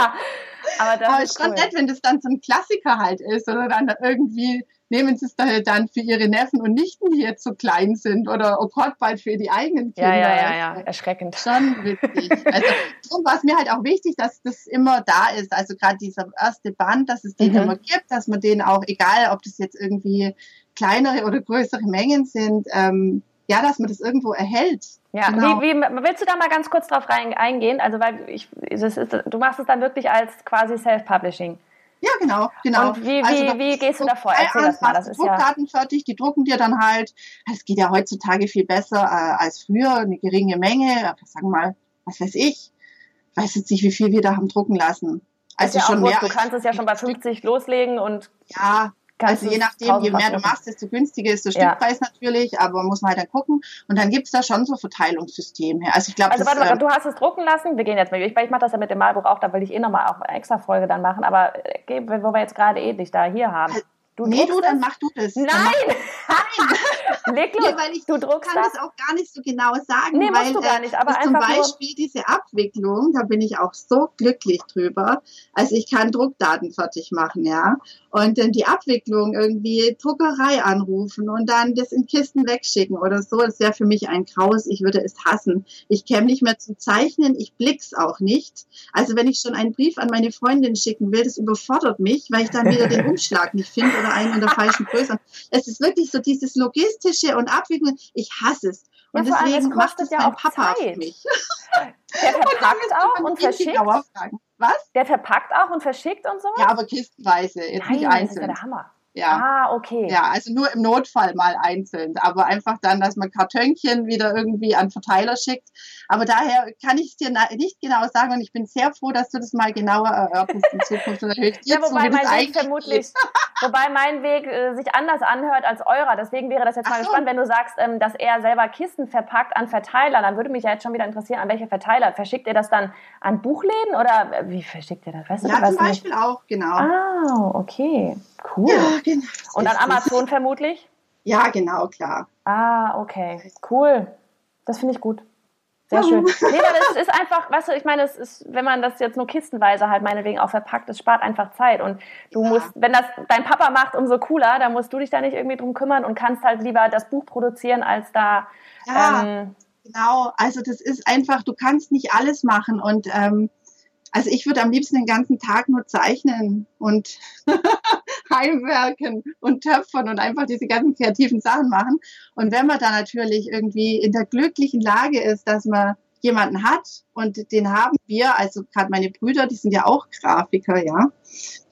Aber das Aber ist schon cool. nett, wenn das dann so ein Klassiker halt ist oder dann irgendwie nehmen sie es dann für ihre Neffen und Nichten, die jetzt so klein sind oder oh Gott, bald für die eigenen Kinder. Ja, ja, ja, ja. erschreckend. Schon witzig. Also darum war es mir halt auch wichtig, dass das immer da ist. Also gerade dieser erste Band, dass es den mhm. immer gibt, dass man den auch, egal ob das jetzt irgendwie kleinere oder größere Mengen sind, ähm, ja, dass man das irgendwo erhält. Ja, genau. wie, wie, willst du da mal ganz kurz drauf rein, eingehen? Also, weil ich, ist, du machst es dann wirklich als quasi Self-Publishing. Ja, genau, genau. Und wie, also, wie, wie gehst du davor? Erzähl das mal. Das ist Druckdaten ja fertig, die drucken dir dann halt. Es geht ja heutzutage viel besser äh, als früher, eine geringe Menge. Sagen wir mal, was weiß ich. Ich weiß jetzt nicht, wie viel wir da haben drucken lassen. Also ja schon mehr. Du kannst es ja schon bei 50 loslegen und. Ja, also je nachdem, je mehr du machst, desto günstiger ist der Stückpreis ja. natürlich, aber muss man halt dann gucken. Und dann gibt's da schon so Verteilungssysteme. Also ich glaube, also warte, warte, du hast es drucken lassen. Wir gehen jetzt mal. Ich, ich mache das ja mit dem Malbuch auch, da will ich eh nochmal auch eine extra Folge dann machen. Aber äh, wo wir jetzt gerade eh dich da hier haben. Also Du nee, du, dann mach du das. Nein! Nein! Leg los. Nee, weil ich du druckst kann das? das auch gar nicht so genau sagen. Nee, weil, du gar nicht. Aber äh, zum Beispiel diese Abwicklung, da bin ich auch so glücklich drüber. Also ich kann Druckdaten fertig machen, ja. Und dann die Abwicklung irgendwie Druckerei anrufen und dann das in Kisten wegschicken oder so, das wäre für mich ein Graus. Ich würde es hassen. Ich käme nicht mehr zum Zeichnen, ich blick's auch nicht. Also wenn ich schon einen Brief an meine Freundin schicken will, das überfordert mich, weil ich dann wieder den Umschlag nicht finde oder einen in der falschen Größe. Es ist wirklich so dieses Logistische und Abwickeln. Ich hasse es. Und ja, deswegen macht es ja mein Papa Zeit. für mich. Der verpackt auch und verschickt. Was? Der verpackt auch und verschickt und so? Ja, aber kistenweise, jetzt Nein, nicht einzeln. Das ist ja der Hammer. Ja. Ah, okay. Ja, also nur im Notfall mal einzeln, aber einfach dann, dass man Kartönchen wieder irgendwie an Verteiler schickt. Aber daher kann ich es dir nicht genau sagen und ich bin sehr froh, dass du das mal genauer erörterst in Zukunft. Und dir ja, wobei zu, mein Weg vermutlich, wobei mein Weg äh, sich anders anhört als eurer. Deswegen wäre das jetzt Ach mal so. spannend, wenn du sagst, ähm, dass er selber Kisten verpackt an Verteiler. Dann würde mich ja jetzt schon wieder interessieren, an welche Verteiler. Verschickt ihr das dann an Buchläden oder äh, wie verschickt ihr das? Weißt du, ja, zum Beispiel nicht? auch, genau. Ah, okay. Cool. Ja, genau. Und an Amazon vermutlich? Ja, genau, klar. Ah, okay. Cool. Das finde ich gut. Sehr schön. Nee, aber das ist einfach, weißt du, ich meine, es ist, wenn man das jetzt nur kistenweise halt meinetwegen auch verpackt, es spart einfach Zeit. Und du ja. musst, wenn das dein Papa macht, umso cooler, dann musst du dich da nicht irgendwie drum kümmern und kannst halt lieber das Buch produzieren, als da. Ja, ähm, genau. Also das ist einfach, du kannst nicht alles machen und ähm, also ich würde am liebsten den ganzen Tag nur zeichnen und Heimwerken und Töpfern und einfach diese ganzen kreativen Sachen machen. Und wenn man da natürlich irgendwie in der glücklichen Lage ist, dass man jemanden hat und den haben wir, also gerade meine Brüder, die sind ja auch Grafiker, ja.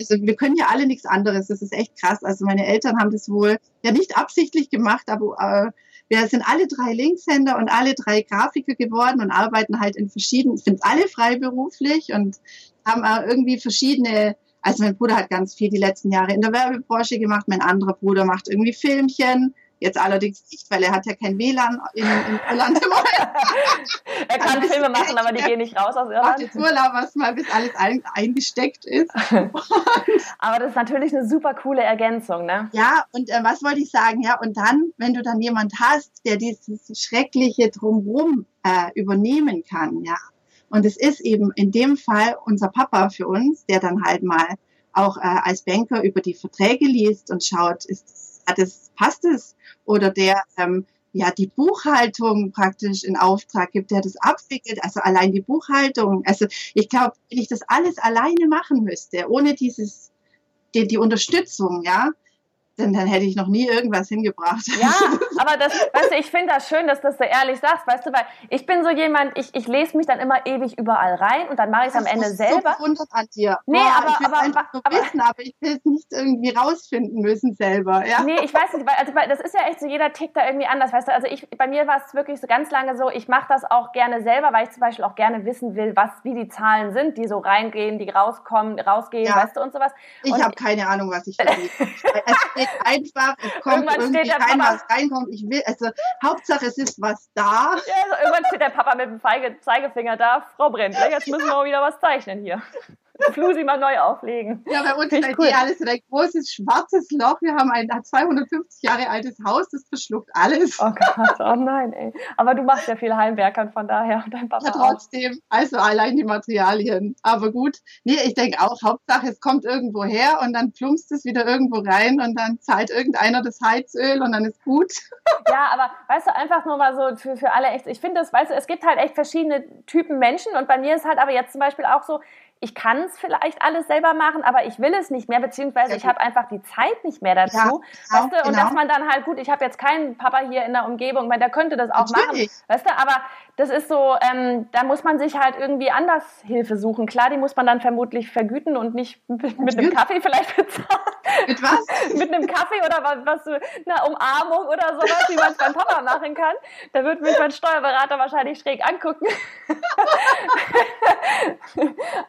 Also wir können ja alle nichts anderes, das ist echt krass. Also meine Eltern haben das wohl ja nicht absichtlich gemacht, aber äh, wir sind alle drei Linkshänder und alle drei Grafiker geworden und arbeiten halt in verschiedenen, sind alle freiberuflich und haben auch irgendwie verschiedene also mein Bruder hat ganz viel die letzten Jahre in der Werbebranche gemacht, mein anderer Bruder macht irgendwie Filmchen. Jetzt allerdings nicht, weil er hat ja kein WLAN in, in Irland im Er kann also Filme machen, aber die gehen nicht raus aus Irland. Jetzt Urlaub, was mal bis alles ein, eingesteckt ist. aber das ist natürlich eine super coole Ergänzung, ne? Ja, und äh, was wollte ich sagen? Ja, und dann, wenn du dann jemand hast, der dieses schreckliche Drumherum äh, übernehmen kann, ja, und es ist eben in dem Fall unser Papa für uns, der dann halt mal auch äh, als Banker über die Verträge liest und schaut, ist, hat es, passt es? Oder der ähm, ja die Buchhaltung praktisch in Auftrag gibt, der das abwickelt, also allein die Buchhaltung. Also ich glaube, wenn ich das alles alleine machen müsste, ohne dieses die, die Unterstützung, ja, denn dann hätte ich noch nie irgendwas hingebracht. Ja, aber das, weißt du, ich finde das schön, dass du das so ehrlich sagst, weißt du, weil ich bin so jemand, ich, ich lese mich dann immer ewig überall rein und dann mache ich es am Ende selber. So an dir. Nee, Boah, aber, ich aber, aber, aber, wissen, aber ich will es nicht irgendwie rausfinden müssen selber, ja. Nee, ich weiß nicht, weil, also, weil das ist ja echt so, jeder tickt da irgendwie anders, weißt du, also ich, bei mir war es wirklich so ganz lange so, ich mache das auch gerne selber, weil ich zum Beispiel auch gerne wissen will, was, wie die Zahlen sind, die so reingehen, die rauskommen, rausgehen, ja. weißt du, und sowas. Ich habe keine Ahnung, was ich verliere. es geht einfach es kommt irgendwann irgendwie rein, Papa, was reinkommt. Ich will, also Hauptsache es ist was da. Ja, also irgendwann steht der Papa mit dem Zeigefinger da, Frau Brendler, jetzt müssen wir mal wieder was zeichnen hier. Flusi mal neu auflegen. Ja, bei uns ist cool. alles ein großes schwarzes Loch. Wir haben ein 250 Jahre altes Haus, das verschluckt alles. Oh Gott, oh nein, ey. Aber du machst ja viel Heimwerkern, von daher dein Papa Ja, trotzdem. Auch. Also allein die Materialien. Aber gut. Nee, ich denke auch, Hauptsache es kommt irgendwo her und dann plumpst es wieder irgendwo rein und dann zahlt irgendeiner das Heizöl und dann ist gut. Ja, aber weißt du, einfach nur mal so für, für alle echt, ich finde das, weißt du, es gibt halt echt verschiedene Typen Menschen und bei mir ist halt aber jetzt zum Beispiel auch so, ich kann es vielleicht alles selber machen, aber ich will es nicht mehr, beziehungsweise ich habe einfach die Zeit nicht mehr dazu. Ja, weißt du? Genau. Und dass man dann halt, gut, ich habe jetzt keinen Papa hier in der Umgebung, weil der könnte das auch Natürlich. machen. Weißt du, aber das ist so, ähm, da muss man sich halt irgendwie anders Hilfe suchen. Klar, die muss man dann vermutlich vergüten und nicht mit, mit einem Kaffee vielleicht bezahlen. Mit was? mit einem Kaffee oder was, was eine Umarmung oder sowas, wie man es beim Papa machen kann. Da wird mich mein Steuerberater wahrscheinlich schräg angucken.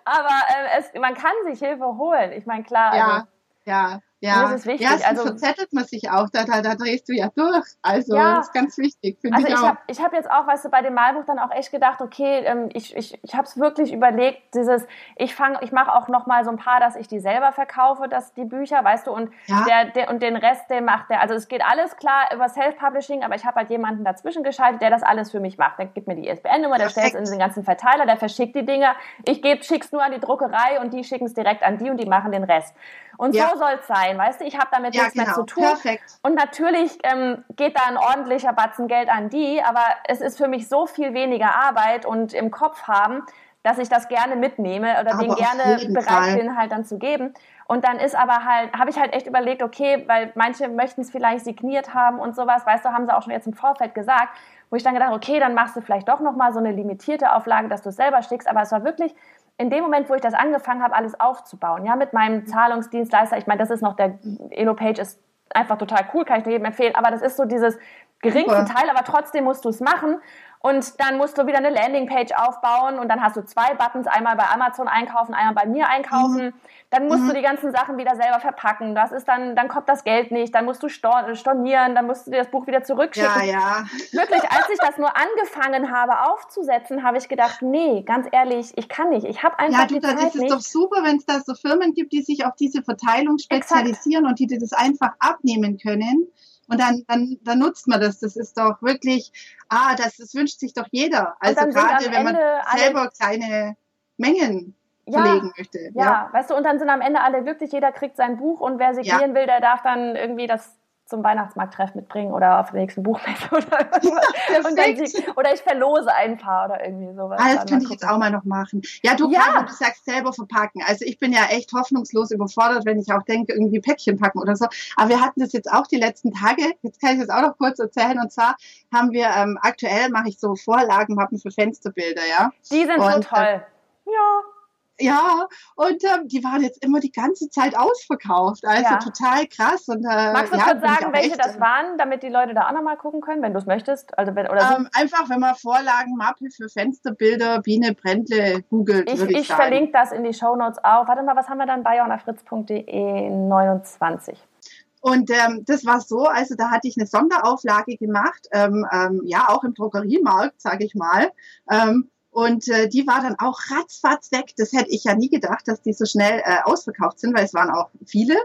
aber äh, es, man kann sich Hilfe holen. Ich meine, klar. Ja, also, ja. Ja, das ist wichtig. Ja, also verzettelt man sich auch, da, da, da drehst du ja durch. Also ja. das ist ganz wichtig, finde also ich, ich auch. Hab, ich habe jetzt auch, weißt du, bei dem Malbuch dann auch echt gedacht, okay, ähm, ich, ich, ich habe es wirklich überlegt, dieses, ich fange, ich mache auch noch mal so ein paar, dass ich die selber verkaufe, dass die Bücher, weißt du, und ja. der, der und den Rest, der macht der. Also es geht alles klar über Self-Publishing, aber ich habe halt jemanden dazwischen geschaltet, der das alles für mich macht. Der gibt mir die ISBN-Nummer, der stellt es in den ganzen Verteiler, der verschickt die Dinger. Ich gebe, schick's nur an die Druckerei und die schicken es direkt an die und die machen den Rest. Und ja. so soll es sein, weißt du? Ich habe damit ja, nichts genau. mehr zu tun. Perfekt. Und natürlich ähm, geht da ein ordentlicher Batzen Geld an die, aber es ist für mich so viel weniger Arbeit und im Kopf haben, dass ich das gerne mitnehme oder aber den gerne bereit Fall. bin, halt dann zu geben. Und dann ist aber halt, habe ich halt echt überlegt, okay, weil manche möchten es vielleicht signiert haben und sowas, weißt du, haben sie auch schon jetzt im Vorfeld gesagt, wo ich dann gedacht, okay, dann machst du vielleicht doch nochmal so eine limitierte Auflage, dass du es selber schickst. Aber es war wirklich in dem Moment, wo ich das angefangen habe, alles aufzubauen, ja, mit meinem Zahlungsdienstleister, ich meine, das ist noch der Elo-Page ist einfach total cool, kann ich dir jedem empfehlen, aber das ist so dieses geringste Teil, aber trotzdem musst du es machen. Und dann musst du wieder eine Landingpage aufbauen und dann hast du zwei Buttons, einmal bei Amazon einkaufen, einmal bei mir einkaufen. Mhm. Dann musst mhm. du die ganzen Sachen wieder selber verpacken. Das ist dann, dann kommt das Geld nicht, dann musst du stornieren, dann musst du dir das Buch wieder zurückschicken. Ja, ja. Wirklich, als ich das nur angefangen habe aufzusetzen, habe ich gedacht, nee, ganz ehrlich, ich kann nicht. Ich habe einfach ja, du, die Zeit nicht. Ja, das ist doch super, wenn es da so Firmen gibt, die sich auf diese Verteilung spezialisieren Exakt. und die dir das einfach abnehmen können. Und dann, dann, dann nutzt man das. Das ist doch wirklich, ah, das, das wünscht sich doch jeder. Also gerade wenn man selber kleine Mengen ja, verlegen möchte. Ja. ja, weißt du, und dann sind am Ende alle glücklich, jeder kriegt sein Buch und wer signieren ja. will, der darf dann irgendwie das zum Weihnachtsmarkttreff mitbringen oder auf der nächsten Buchmesse oder irgendwas. Ja, oder ich verlose ein paar oder irgendwie sowas. Ah, das könnte ich jetzt auch mal noch machen. Ja, du, ja. Karin, du sagst selber verpacken. Also ich bin ja echt hoffnungslos überfordert, wenn ich auch denke, irgendwie Päckchen packen oder so. Aber wir hatten das jetzt auch die letzten Tage. Jetzt kann ich das auch noch kurz erzählen. Und zwar haben wir ähm, aktuell mache ich so Vorlagenmappen für Fensterbilder, ja. Die sind und, so toll. Äh, ja. Ja, und ähm, die waren jetzt immer die ganze Zeit ausverkauft. Also ja. total krass. Und, äh, Magst du ja, kurz sagen, welche echt, das ähm, waren, damit die Leute da auch nochmal gucken können, wenn du es möchtest? Also, wenn, oder ähm, einfach, wenn man Vorlagenmappe für Fensterbilder Biene Brändle googelt, ich, ich, ich verlinke das in die Shownotes auch. Warte mal, was haben wir dann bei jonafritz.de 29? Und ähm, das war so, also da hatte ich eine Sonderauflage gemacht, ähm, ähm, ja auch im Drogeriemarkt, sage ich mal. Und äh, die war dann auch ratzfatz weg. Das hätte ich ja nie gedacht, dass die so schnell äh, ausverkauft sind, weil es waren auch viele.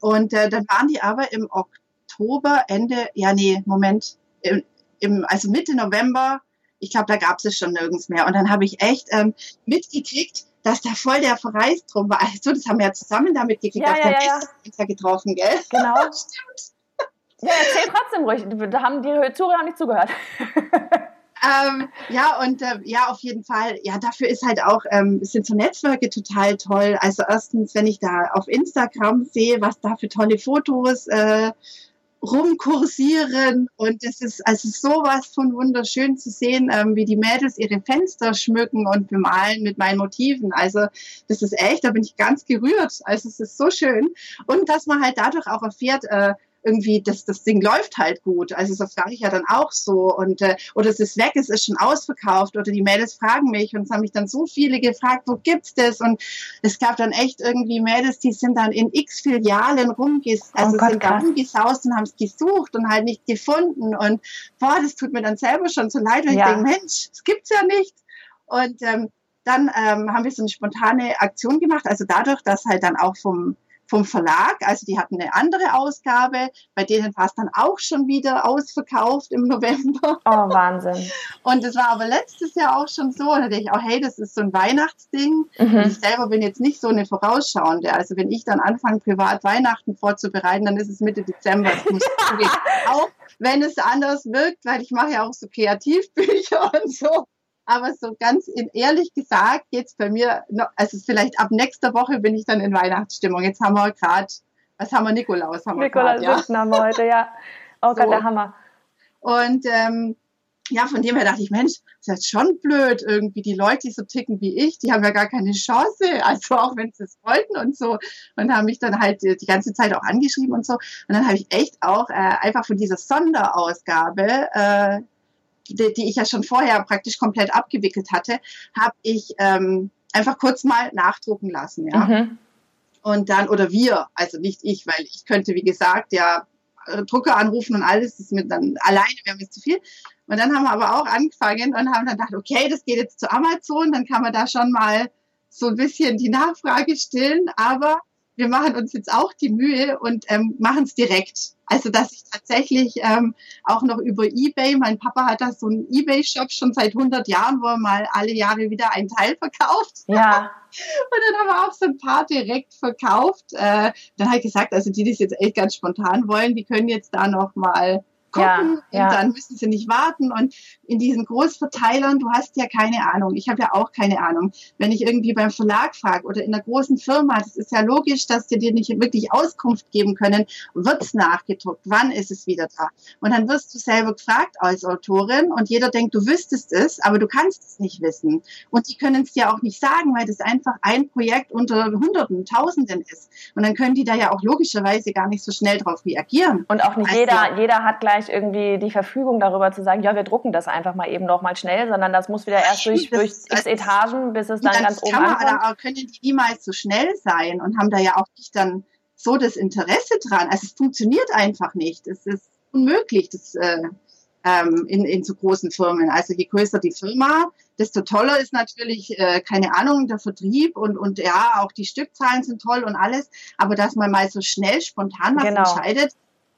Und äh, dann waren die aber im Oktober, Ende, ja nee, Moment, im, im, also Mitte November, ich glaube, da gab es schon nirgends mehr. Und dann habe ich echt ähm, mitgekriegt, dass da voll der Verreis drum war. Also das haben wir ja zusammen damit gekriegt, ja, ja, ja, ja. getroffen, gell? Genau. Stimmt. Ja, erzähl trotzdem ruhig. Da haben die Zuhörer nicht zugehört. ähm, ja, und äh, ja, auf jeden Fall. Ja, dafür ist halt auch, ähm, sind so Netzwerke total toll. Also erstens, wenn ich da auf Instagram sehe, was da für tolle Fotos äh, rumkursieren und es ist also sowas von wunderschön zu sehen, ähm, wie die Mädels ihre Fenster schmücken und bemalen mit meinen Motiven. Also das ist echt, da bin ich ganz gerührt. Also es ist so schön und dass man halt dadurch auch erfährt, äh, irgendwie, das, das Ding läuft halt gut. Also das sage ich ja dann auch so. Und äh, oder es ist weg, es ist schon ausverkauft. Oder die Mädels fragen mich und es haben mich dann so viele gefragt, wo gibt's das? Und es gab dann echt irgendwie Mädels, die sind dann in x Filialen rumges oh also oh Gott, sind da rumgesaust und haben es gesucht und halt nicht gefunden. Und boah, das tut mir dann selber schon so leid, weil ja. ich denke, Mensch, das gibt's ja nicht. Und ähm, dann ähm, haben wir so eine spontane Aktion gemacht. Also dadurch, dass halt dann auch vom vom Verlag. Also die hatten eine andere Ausgabe. Bei denen war es dann auch schon wieder ausverkauft im November. Oh, Wahnsinn. Und es war aber letztes Jahr auch schon so. Da dachte ich auch, hey, das ist so ein Weihnachtsding. Mhm. Ich selber bin jetzt nicht so eine Vorausschauende. Also wenn ich dann anfange, privat Weihnachten vorzubereiten, dann ist es Mitte Dezember. auch wenn es anders wirkt, weil ich mache ja auch so Kreativbücher und so. Aber so ganz ehrlich gesagt geht's bei mir, noch, also vielleicht ab nächster Woche bin ich dann in Weihnachtsstimmung. Jetzt haben wir gerade, was haben wir, Nikolaus haben wir Nikolaus grad, ja. haben wir heute, ja. Oh so. Gott, der Hammer. Und ähm, ja, von dem her dachte ich, Mensch, das ist schon blöd irgendwie. Die Leute, die so ticken wie ich, die haben ja gar keine Chance. Also auch wenn sie es wollten und so. Und haben mich dann halt die ganze Zeit auch angeschrieben und so. Und dann habe ich echt auch äh, einfach von dieser Sonderausgabe äh, die, die ich ja schon vorher praktisch komplett abgewickelt hatte, habe ich ähm, einfach kurz mal nachdrucken lassen, ja. Mhm. Und dann, oder wir, also nicht ich, weil ich könnte, wie gesagt, ja, Drucker anrufen und alles, das ist mir dann alleine, wäre mir zu viel. Und dann haben wir aber auch angefangen und haben dann gedacht, okay, das geht jetzt zu Amazon, dann kann man da schon mal so ein bisschen die Nachfrage stillen, aber wir machen uns jetzt auch die Mühe und ähm, machen es direkt. Also dass ich tatsächlich ähm, auch noch über eBay, mein Papa hat da so einen eBay-Shop schon seit 100 Jahren, wo er mal alle Jahre wieder einen Teil verkauft. Ja. Und dann haben wir auch so ein paar direkt verkauft. Äh, dann habe ich gesagt, also die, die das jetzt echt ganz spontan wollen, die können jetzt da noch mal gucken ja, ja. und dann müssen sie nicht warten. Und in diesen Großverteilern, du hast ja keine Ahnung, ich habe ja auch keine Ahnung. Wenn ich irgendwie beim Verlag frage oder in einer großen Firma, das ist ja logisch, dass die dir nicht wirklich Auskunft geben können, wird's nachgedruckt, wann ist es wieder da? Und dann wirst du selber gefragt als Autorin und jeder denkt, du wüsstest es, aber du kannst es nicht wissen. Und die können es dir auch nicht sagen, weil das einfach ein Projekt unter Hunderten, Tausenden ist. Und dann können die da ja auch logischerweise gar nicht so schnell drauf reagieren. Und auch nicht also, jeder, jeder hat gleich gleich irgendwie die Verfügung darüber zu sagen, ja, wir drucken das einfach mal eben noch mal schnell, sondern das muss wieder erst durch, durch x Etagen, bis es dann ganz oben ankommt. Da können die niemals so schnell sein und haben da ja auch nicht dann so das Interesse dran. Also es funktioniert einfach nicht. Es ist unmöglich, das äh, ähm, in, in so großen Firmen. Also je größer die Firma, desto toller ist natürlich, äh, keine Ahnung, der Vertrieb und, und ja, auch die Stückzahlen sind toll und alles. Aber dass man mal so schnell spontan was genau. entscheidet,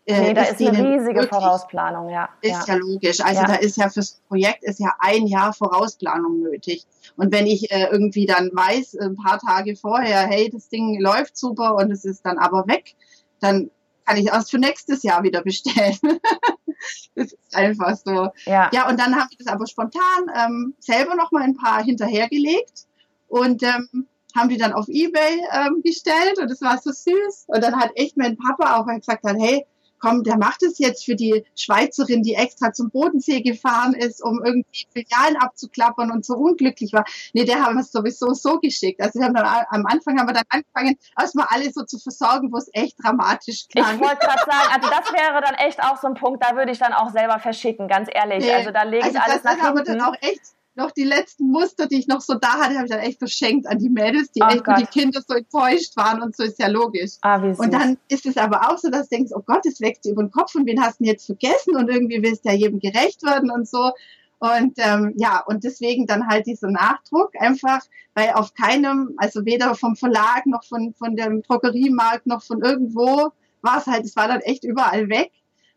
äh, nee, da ist, eine riesige Vorausplanung, ja. Ist ja, ja logisch. Also ja. da ist ja fürs Projekt ist ja ein Jahr Vorausplanung nötig. Und wenn ich äh, irgendwie dann weiß, ein paar Tage vorher, hey, das Ding läuft super und es ist dann aber weg, dann kann ich erst für nächstes Jahr wieder bestellen. das ist einfach so. Ja, ja und dann habe ich das aber spontan ähm, selber noch mal ein paar hinterhergelegt und ähm, haben die dann auf Ebay ähm, gestellt und das war so süß. Und dann hat echt mein Papa auch gesagt, hat, hey, komm, der macht es jetzt für die Schweizerin, die extra zum Bodensee gefahren ist, um irgendwie Filialen abzuklappern und so unglücklich war. Nee, der haben wir sowieso so geschickt. Also wir haben dann, am Anfang haben wir dann angefangen, erstmal alle so zu versorgen, wo es echt dramatisch klang. Ich wollte gerade sagen, also das wäre dann echt auch so ein Punkt, da würde ich dann auch selber verschicken, ganz ehrlich. Nee, also da lege ich also alles das, nach das hinten. Haben wir dann auch echt noch die letzten Muster, die ich noch so da hatte, habe ich dann echt verschenkt an die Mädels, die oh echt Gott. die Kinder so enttäuscht waren und so ist ja logisch. Ah, und dann ist es aber auch so, dass du denkst, oh Gott, es wächst über den Kopf und wen hast du denn jetzt vergessen und irgendwie willst du ja jedem gerecht werden und so. Und ähm, ja, und deswegen dann halt dieser Nachdruck einfach, weil auf keinem, also weder vom Verlag noch von, von dem Drogeriemarkt noch von irgendwo war es halt, es war dann echt überall weg.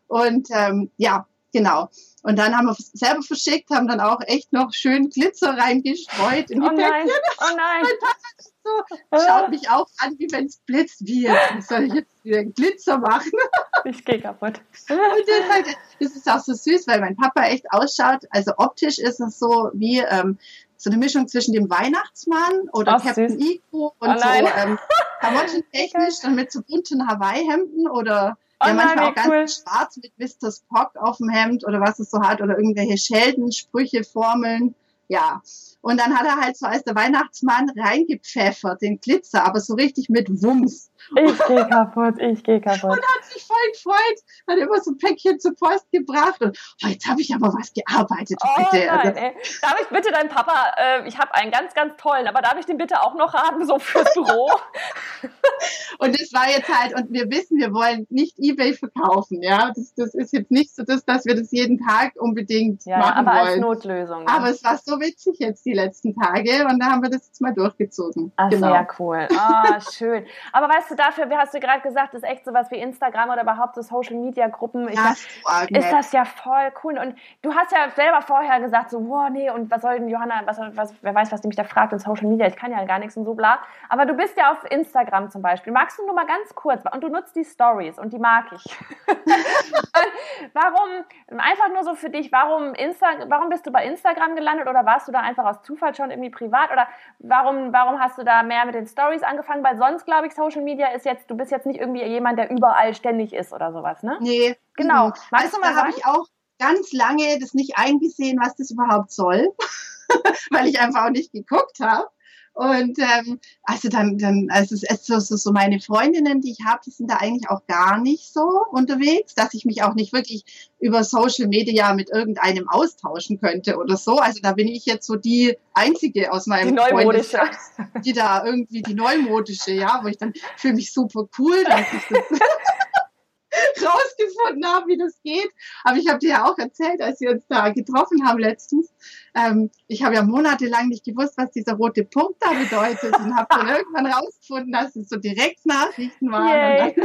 Und ähm, ja, genau. Und dann haben wir selber verschickt, haben dann auch echt noch schön Glitzer reingestreut in die oh nein, Oh nein. So, schaut mich auch an, wie wenn es blitzt. Wie jetzt soll ich jetzt wieder Glitzer machen? Ich gehe kaputt. Und das, halt, das, ist auch so süß, weil mein Papa echt ausschaut. Also optisch ist es so wie ähm, so eine Mischung zwischen dem Weihnachtsmann oder Ach, Captain Ico und oh so ähm, klamottentechnisch dann mit so bunten Hawaii-Hemden oder Oh ja, manchmal auch ganz cool. schwarz mit Mr. Spock auf dem Hemd oder was es so hat oder irgendwelche Scheldensprüche, Formeln. Ja. Und dann hat er halt so als der Weihnachtsmann reingepfeffert, den Glitzer, aber so richtig mit Wumms. Ich gehe kaputt, ich gehe kaputt. Und hat sich voll gefreut, hat immer so ein Päckchen zur Post gebracht und oh, jetzt habe ich aber was gearbeitet. Oh, bitte. Nein, also, darf ich bitte deinen Papa, äh, ich habe einen ganz, ganz tollen, aber darf ich den bitte auch noch haben, so fürs Büro? und das war jetzt halt, und wir wissen, wir wollen nicht Ebay verkaufen, ja. Das, das ist jetzt nicht so, dass, dass wir das jeden Tag unbedingt ja, machen aber wollen. als Notlösung. Ja. Aber es war so witzig jetzt die letzten Tage und da haben wir das jetzt mal durchgezogen. Ach, genau. Sehr cool. Ah, schön. Aber weißt du, dafür, wie hast du gerade gesagt, ist echt sowas wie Instagram oder überhaupt so Social Media Gruppen. Ja, ist das ja voll cool. Und du hast ja selber vorher gesagt, so, wow, nee, und was soll denn Johanna, was, was, wer weiß, was die mich da fragt in Social Media, ich kann ja gar nichts und so bla. Aber du bist ja auf Instagram zum Beispiel. Magst du nur mal ganz kurz, und du nutzt die Stories und die mag ich. warum, einfach nur so für dich, warum, Insta, warum bist du bei Instagram gelandet oder warst du da einfach aus Zufall schon irgendwie privat oder warum, warum hast du da mehr mit den Stories angefangen? Weil sonst, glaube ich, Social Media ist jetzt, du bist jetzt nicht irgendwie jemand, der überall ständig ist oder sowas, ne? Nee. Genau. Mhm. Magst du mal habe ich auch ganz lange das nicht eingesehen, was das überhaupt soll, weil ich einfach auch nicht geguckt habe. Und ähm, also dann, dann also es ist so, so, meine Freundinnen, die ich habe, die sind da eigentlich auch gar nicht so unterwegs, dass ich mich auch nicht wirklich über Social Media mit irgendeinem austauschen könnte oder so. Also da bin ich jetzt so die einzige aus meinem die neumodische. die da irgendwie die neumodische, ja, wo ich dann fühle mich super cool, dass ich das rausgefunden habe, wie das geht. Aber ich habe dir ja auch erzählt, als wir uns da getroffen haben letztens. Ähm, ich habe ja monatelang nicht gewusst, was dieser rote Punkt da bedeutet und habe dann irgendwann rausgefunden, dass es so Direktnachrichten waren.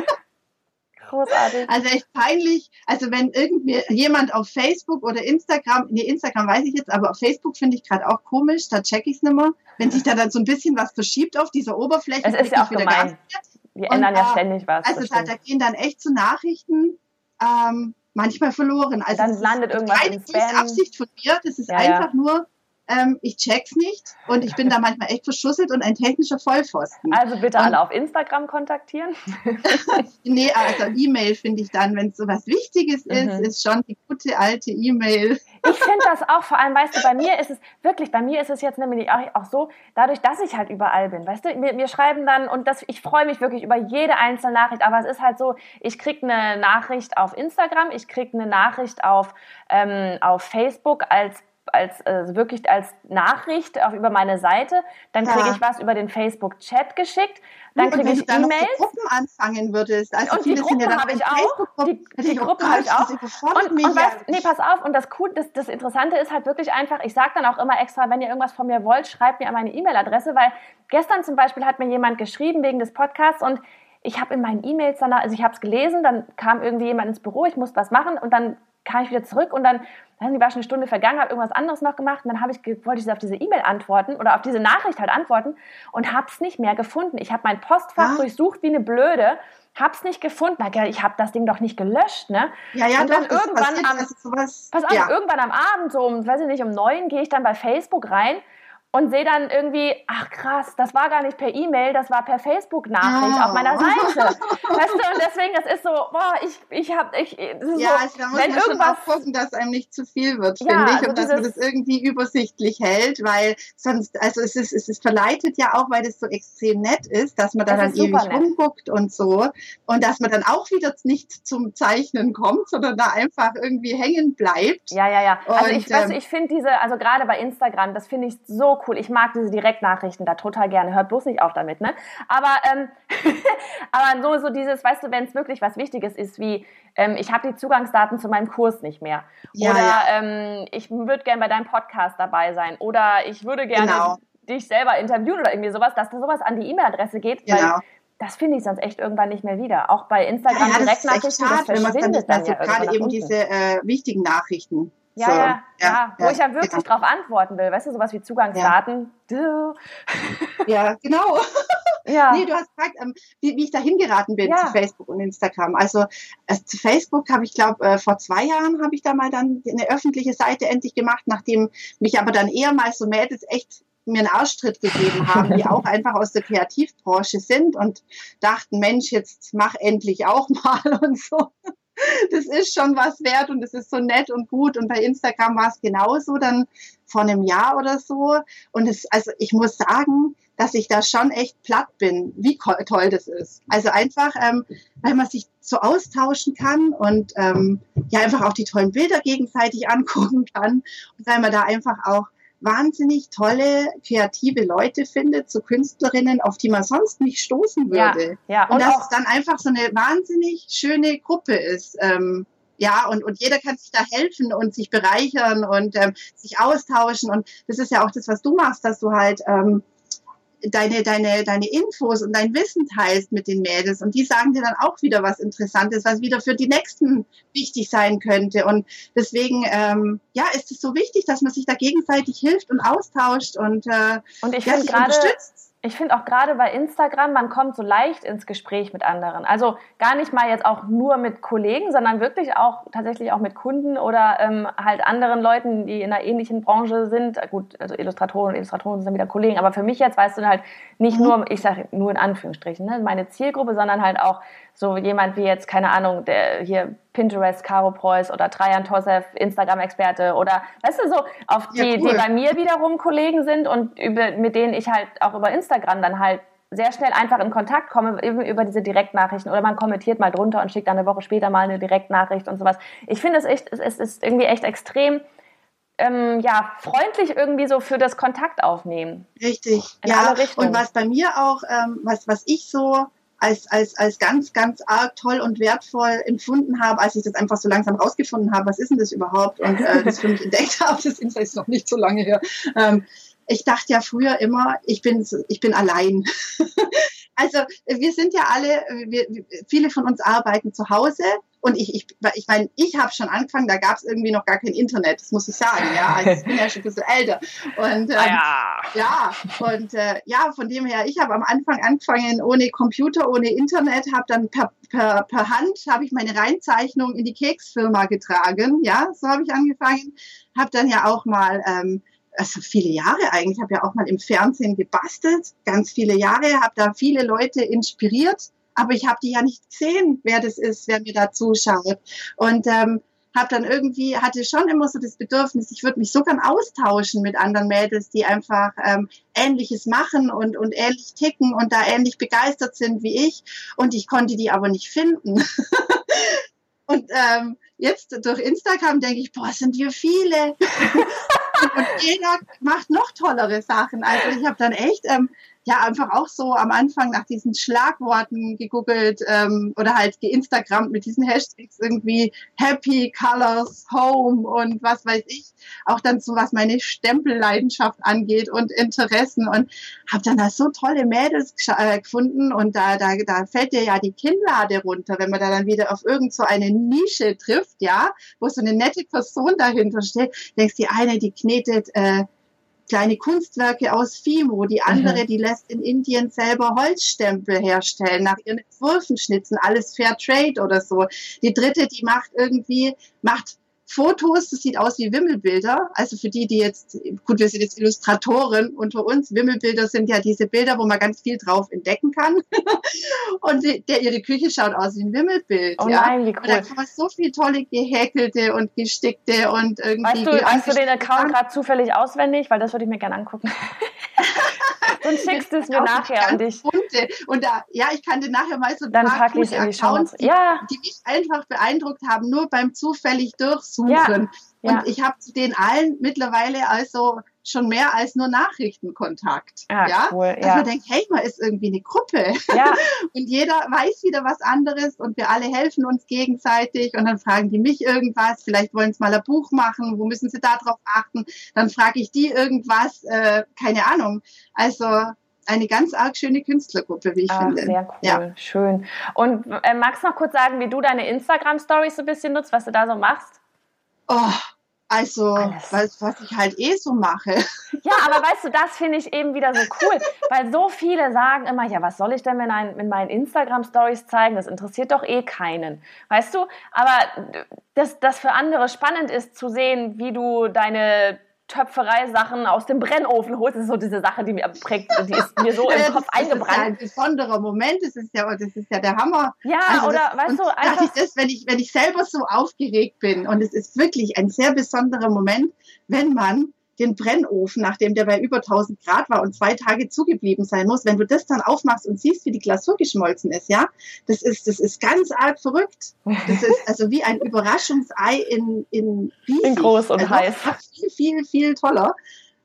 Großartig. Also echt peinlich. Also wenn irgendwie jemand auf Facebook oder Instagram, nee, Instagram weiß ich jetzt, aber auf Facebook finde ich gerade auch komisch, da check ich es nicht mehr. Wenn sich da dann so ein bisschen was verschiebt auf dieser Oberfläche, das ist ja auch wieder gemein wir und, ändern ja ständig was. Also da, da, gehen dann echt so Nachrichten ähm, manchmal verloren. Also dann landet irgendwas keine im Spam. Absicht von mir, das ist ja, einfach ja. nur ähm, ich check's nicht und ich bin da manchmal echt verschusselt und ein technischer Vollpfosten. Also bitte und, alle auf Instagram kontaktieren. nee, also E-Mail finde ich dann, wenn es so was Wichtiges ist, mhm. ist schon die gute alte E-Mail. Ich finde das auch, vor allem, weißt du, bei mir ist es wirklich, bei mir ist es jetzt nämlich auch, auch so, dadurch, dass ich halt überall bin, weißt du, mir, mir schreiben dann und das, ich freue mich wirklich über jede einzelne Nachricht, aber es ist halt so, ich kriege eine Nachricht auf Instagram, ich kriege eine Nachricht auf, ähm, auf Facebook als als äh, wirklich als Nachricht auch über meine Seite. Dann kriege ich was über den Facebook-Chat geschickt. Dann kriege ich E-Mails. Gruppen anfangen würdest. Also und die Gruppen habe ich auch. Die, die Gruppen habe ich auch. Und, und was, nee, pass auf. Und das, cool, das, das Interessante ist halt wirklich einfach, ich sage dann auch immer extra, wenn ihr irgendwas von mir wollt, schreibt mir an meine E-Mail-Adresse, weil gestern zum Beispiel hat mir jemand geschrieben wegen des Podcasts und ich habe in meinen E-Mails danach, also ich habe es gelesen, dann kam irgendwie jemand ins Büro, ich musste was machen und dann kam ich wieder zurück und dann, dann war schon eine Stunde vergangen, habe irgendwas anderes noch gemacht und dann habe ich, wollte ich auf diese E-Mail antworten oder auf diese Nachricht halt antworten und habe es nicht mehr gefunden. Ich habe mein Postfach ja. durchsucht wie eine Blöde hab's nicht gefunden. Ich habe das Ding doch nicht gelöscht, ne? Ja, ja, und dann doch, irgendwann passiert, am, pass auf, ja. irgendwann am Abend, so um, weiß ich nicht, um neun gehe ich dann bei Facebook rein und sehe dann irgendwie, ach krass, das war gar nicht per E-Mail, das war per Facebook-Nachricht Oh. auf meiner Seite. weißt du, und deswegen, das ist so, boah, ich, ich hab, ich, Ja, so, also da muss wenn man schon irgendwas, aufgucken, dass einem nicht zu viel wird, Ja, finde ich, also und dass man das irgendwie übersichtlich hält, weil sonst, also es ist, es ist verleitet ja auch, weil das so extrem nett ist, dass man da dann ewig nett. rumguckt und so und dass man dann auch wieder nicht zum Zeichnen kommt, sondern da einfach irgendwie hängen bleibt. ja, ja, ja. Also ich, Und, weißt du, ähm, ich finde diese, also gerade bei Instagram, das finde ich so cool. Ich mag diese Direktnachrichten da total gerne. Hört bloß nicht auf damit, ne? Aber, ähm, aber so, so dieses, weißt du, wenn es wirklich was Wichtiges ist, wie ähm, ich habe die Zugangsdaten zu meinem Kurs nicht mehr. Ja, oder ja. Ähm, ich würde gerne bei deinem Podcast dabei sein. Oder ich würde gerne Genau. dich selber interviewen oder irgendwie sowas, dass da sowas an die E-Mail-Adresse geht. Genau. Weil das finde ich sonst echt irgendwann nicht mehr wieder. Auch bei Instagram Ja, das ist echt Direktnachrichten, das schade, man es dann verschwindet mehr dann so, ja gerade eben diese äh, wichtigen Nachrichten. Ja, so, ja, ja, wo ich ja wirklich genau. drauf antworten will. Weißt du, sowas wie Zugangsdaten. Duh. Ja, genau. Ja. Nee, du hast gefragt, ähm, wie, wie ich da hingeraten bin Ja. zu Facebook und Instagram. Also äh, zu Facebook habe ich, glaube äh, vor zwei Jahren habe ich da mal dann eine öffentliche Seite endlich gemacht, nachdem mich aber dann eher mal so Mädels echt mir einen Arschtritt gegeben haben, die auch einfach aus der Kreativbranche sind und dachten, Mensch, jetzt mach endlich auch mal und so. Das ist schon was wert und das ist so nett und gut. Und bei Instagram war es genauso dann vor einem Jahr oder so. Und es, also ich muss sagen, dass ich da schon echt platt bin, wie toll das ist. Also einfach, ähm, weil man sich so austauschen kann und ähm, ja einfach auch die tollen Bilder gegenseitig angucken kann und weil man da einfach auch wahnsinnig tolle, kreative Leute findet, so Künstlerinnen, auf die man sonst nicht stoßen ja, würde. ja. Und, Und dass es dann einfach so eine wahnsinnig schöne Gruppe ist. Ähm, ja, und, und jeder kann sich da helfen und sich bereichern und ähm, sich austauschen. Und das ist ja auch das, was du machst, dass du halt ähm, deine, deine, deine Infos und dein Wissen teilst mit den Mädels. Und die sagen dir dann auch wieder was Interessantes, was wieder für die Nächsten wichtig sein könnte. Und deswegen, ähm, ja, ist es so wichtig, dass man sich da gegenseitig hilft und austauscht und äh, und ich ja, sich gerade, unterstützt. Ich finde auch gerade bei Instagram, man kommt so leicht ins Gespräch mit anderen. Also gar nicht mal jetzt auch nur mit Kollegen, sondern wirklich auch tatsächlich auch mit Kunden oder ähm, halt anderen Leuten, die in einer ähnlichen Branche sind. Gut, also Illustratoren und Illustratoren sind dann wieder Kollegen, aber für mich jetzt weißt du halt nicht Mhm. nur, ich sage nur in Anführungsstrichen, ne, meine Zielgruppe, sondern halt auch so jemand wie jetzt, keine Ahnung, der hier Pinterest, Caro Preuß oder Trajan Tosef, Instagram-Experte oder, weißt du, so, auf die, Ja, cool. die bei mir wiederum Kollegen sind und über, mit denen ich halt auch über Instagram dann halt sehr schnell einfach in Kontakt komme, eben über diese Direktnachrichten oder man kommentiert mal drunter und schickt dann eine Woche später mal eine Direktnachricht und sowas. Ich finde es echt, es es ist irgendwie echt extrem, ähm, ja, freundlich irgendwie so für das Kontakt aufnehmen. Richtig, In ja. alle Richtungen. Und was bei mir auch, ähm, was, was ich so als, als, als ganz, ganz arg toll und wertvoll empfunden habe, als ich das einfach so langsam rausgefunden habe, was ist denn das überhaupt und äh, das für mich entdeckt habe, das ist jetzt noch nicht so lange her. Ähm, ich dachte ja früher immer, ich bin, ich bin allein. also wir sind ja alle, wir, viele von uns arbeiten zu Hause und ich, ich, ich meine, ich habe schon angefangen, da gab es irgendwie noch gar kein Internet, das muss ich sagen, ja. Also ich bin ja schon ein bisschen älter. Und ähm, ja. ja, und äh, ja, von dem her, ich habe am Anfang angefangen ohne Computer, ohne Internet, habe dann per, per, per Hand habe ich meine Reinzeichnung in die Keksfirma getragen, ja, so habe ich angefangen, habe dann ja auch mal ähm, also viele Jahre eigentlich, habe ja auch mal im Fernsehen gebastelt, ganz viele Jahre, habe da viele Leute inspiriert, aber ich habe die ja nicht gesehen, wer das ist, wer mir da zuschaut. Und ähm, habe dann irgendwie, hatte schon immer so das Bedürfnis, ich würde mich so gern austauschen mit anderen Mädels, die einfach ähm, Ähnliches machen und, und ähnlich ticken und da ähnlich begeistert sind wie ich. Und ich konnte die aber nicht finden. und ähm, jetzt durch Instagram denke ich, boah, sind wir viele. und, jeder macht noch tollere Sachen. Also ich habe dann echt ähm, ja einfach auch so am Anfang nach diesen Schlagworten gegoogelt ähm, oder halt geinstagrammt mit diesen Hashtags irgendwie Happy Colors Home und was weiß ich. Auch dann so was meine Stempelleidenschaft angeht und Interessen und habe dann da so tolle Mädels äh, gefunden und da, da, da fällt dir ja die Kinnlade runter, wenn man da dann wieder auf irgend so eine Nische trifft, ja, wo so eine nette Person dahinter steht. Denkst die eine, die knetet äh, kleine Kunstwerke aus Fimo. Die andere, mhm. die lässt in Indien selber Holzstempel herstellen, nach ihren Entwürfen schnitzen, alles Fair Trade oder so. Die dritte, die macht irgendwie, macht Fotos, das sieht aus wie Wimmelbilder. Also für die, die jetzt, gut, wir sind jetzt Illustratoren unter uns. Wimmelbilder sind ja diese Bilder, wo man ganz viel drauf entdecken kann. und die, der, ihre Küche schaut aus wie ein Wimmelbild. Oh nein, wie cool. Und da kann man so viel tolle gehäkelte und gestickte und irgendwie. Weißt du, weißt du den Account gerade zufällig auswendig? Weil das würde ich mir gerne angucken. und schickst es mir nachher und ich. Bunte. Und da, ja, ich kann dir nachher mal so Dann paar gute Accounts, die, ja. die mich einfach beeindruckt haben, nur beim zufällig durchsuchen. Ja. Und ja. ich habe zu den allen mittlerweile also schon mehr als nur Nachrichtenkontakt. Ah, ja, cool, Dass ja. man denkt, hey, man ist irgendwie eine Gruppe. Ja. und jeder weiß wieder was anderes und wir alle helfen uns gegenseitig und dann fragen die mich irgendwas, vielleicht wollen sie mal ein Buch machen, wo müssen sie da drauf achten? Dann frage ich die irgendwas, äh, keine Ahnung. Also eine ganz arg schöne Künstlergruppe, wie ich Ach, finde. Sehr cool, ja. schön. Und äh, magst du noch kurz sagen, wie du deine Instagram-Stories so ein bisschen nutzt, was du da so machst? Oh, also, was, was ich halt eh so mache. Ja, aber weißt du, das finde ich eben wieder so cool, weil so viele sagen immer, ja, was soll ich denn mit, ein, mit meinen Instagram-Stories zeigen? Das interessiert doch eh keinen. Weißt du? Aber dass das für andere spannend ist zu sehen, wie du deine Töpferei-Sachen aus dem Brennofen holst. Das ist so diese Sache, die mir prägt, die ist mir so im Kopf eingebrannt. Das ist ja ein besonderer Moment, das ist ja, das ist ja der Hammer. Ja, also oder das, weißt du, einfach. Ich das, wenn ich, wenn ich selber so aufgeregt bin und es ist wirklich ein sehr besonderer Moment, wenn man den Brennofen, nachdem der bei über 1000 Grad war und zwei Tage zugeblieben sein muss, wenn du das dann aufmachst und siehst, wie die Glasur geschmolzen ist, ja, das ist, das ist ganz arg verrückt. Das ist also wie ein Überraschungsei in, in riesig. In groß und also heiß. Viel, viel, viel toller.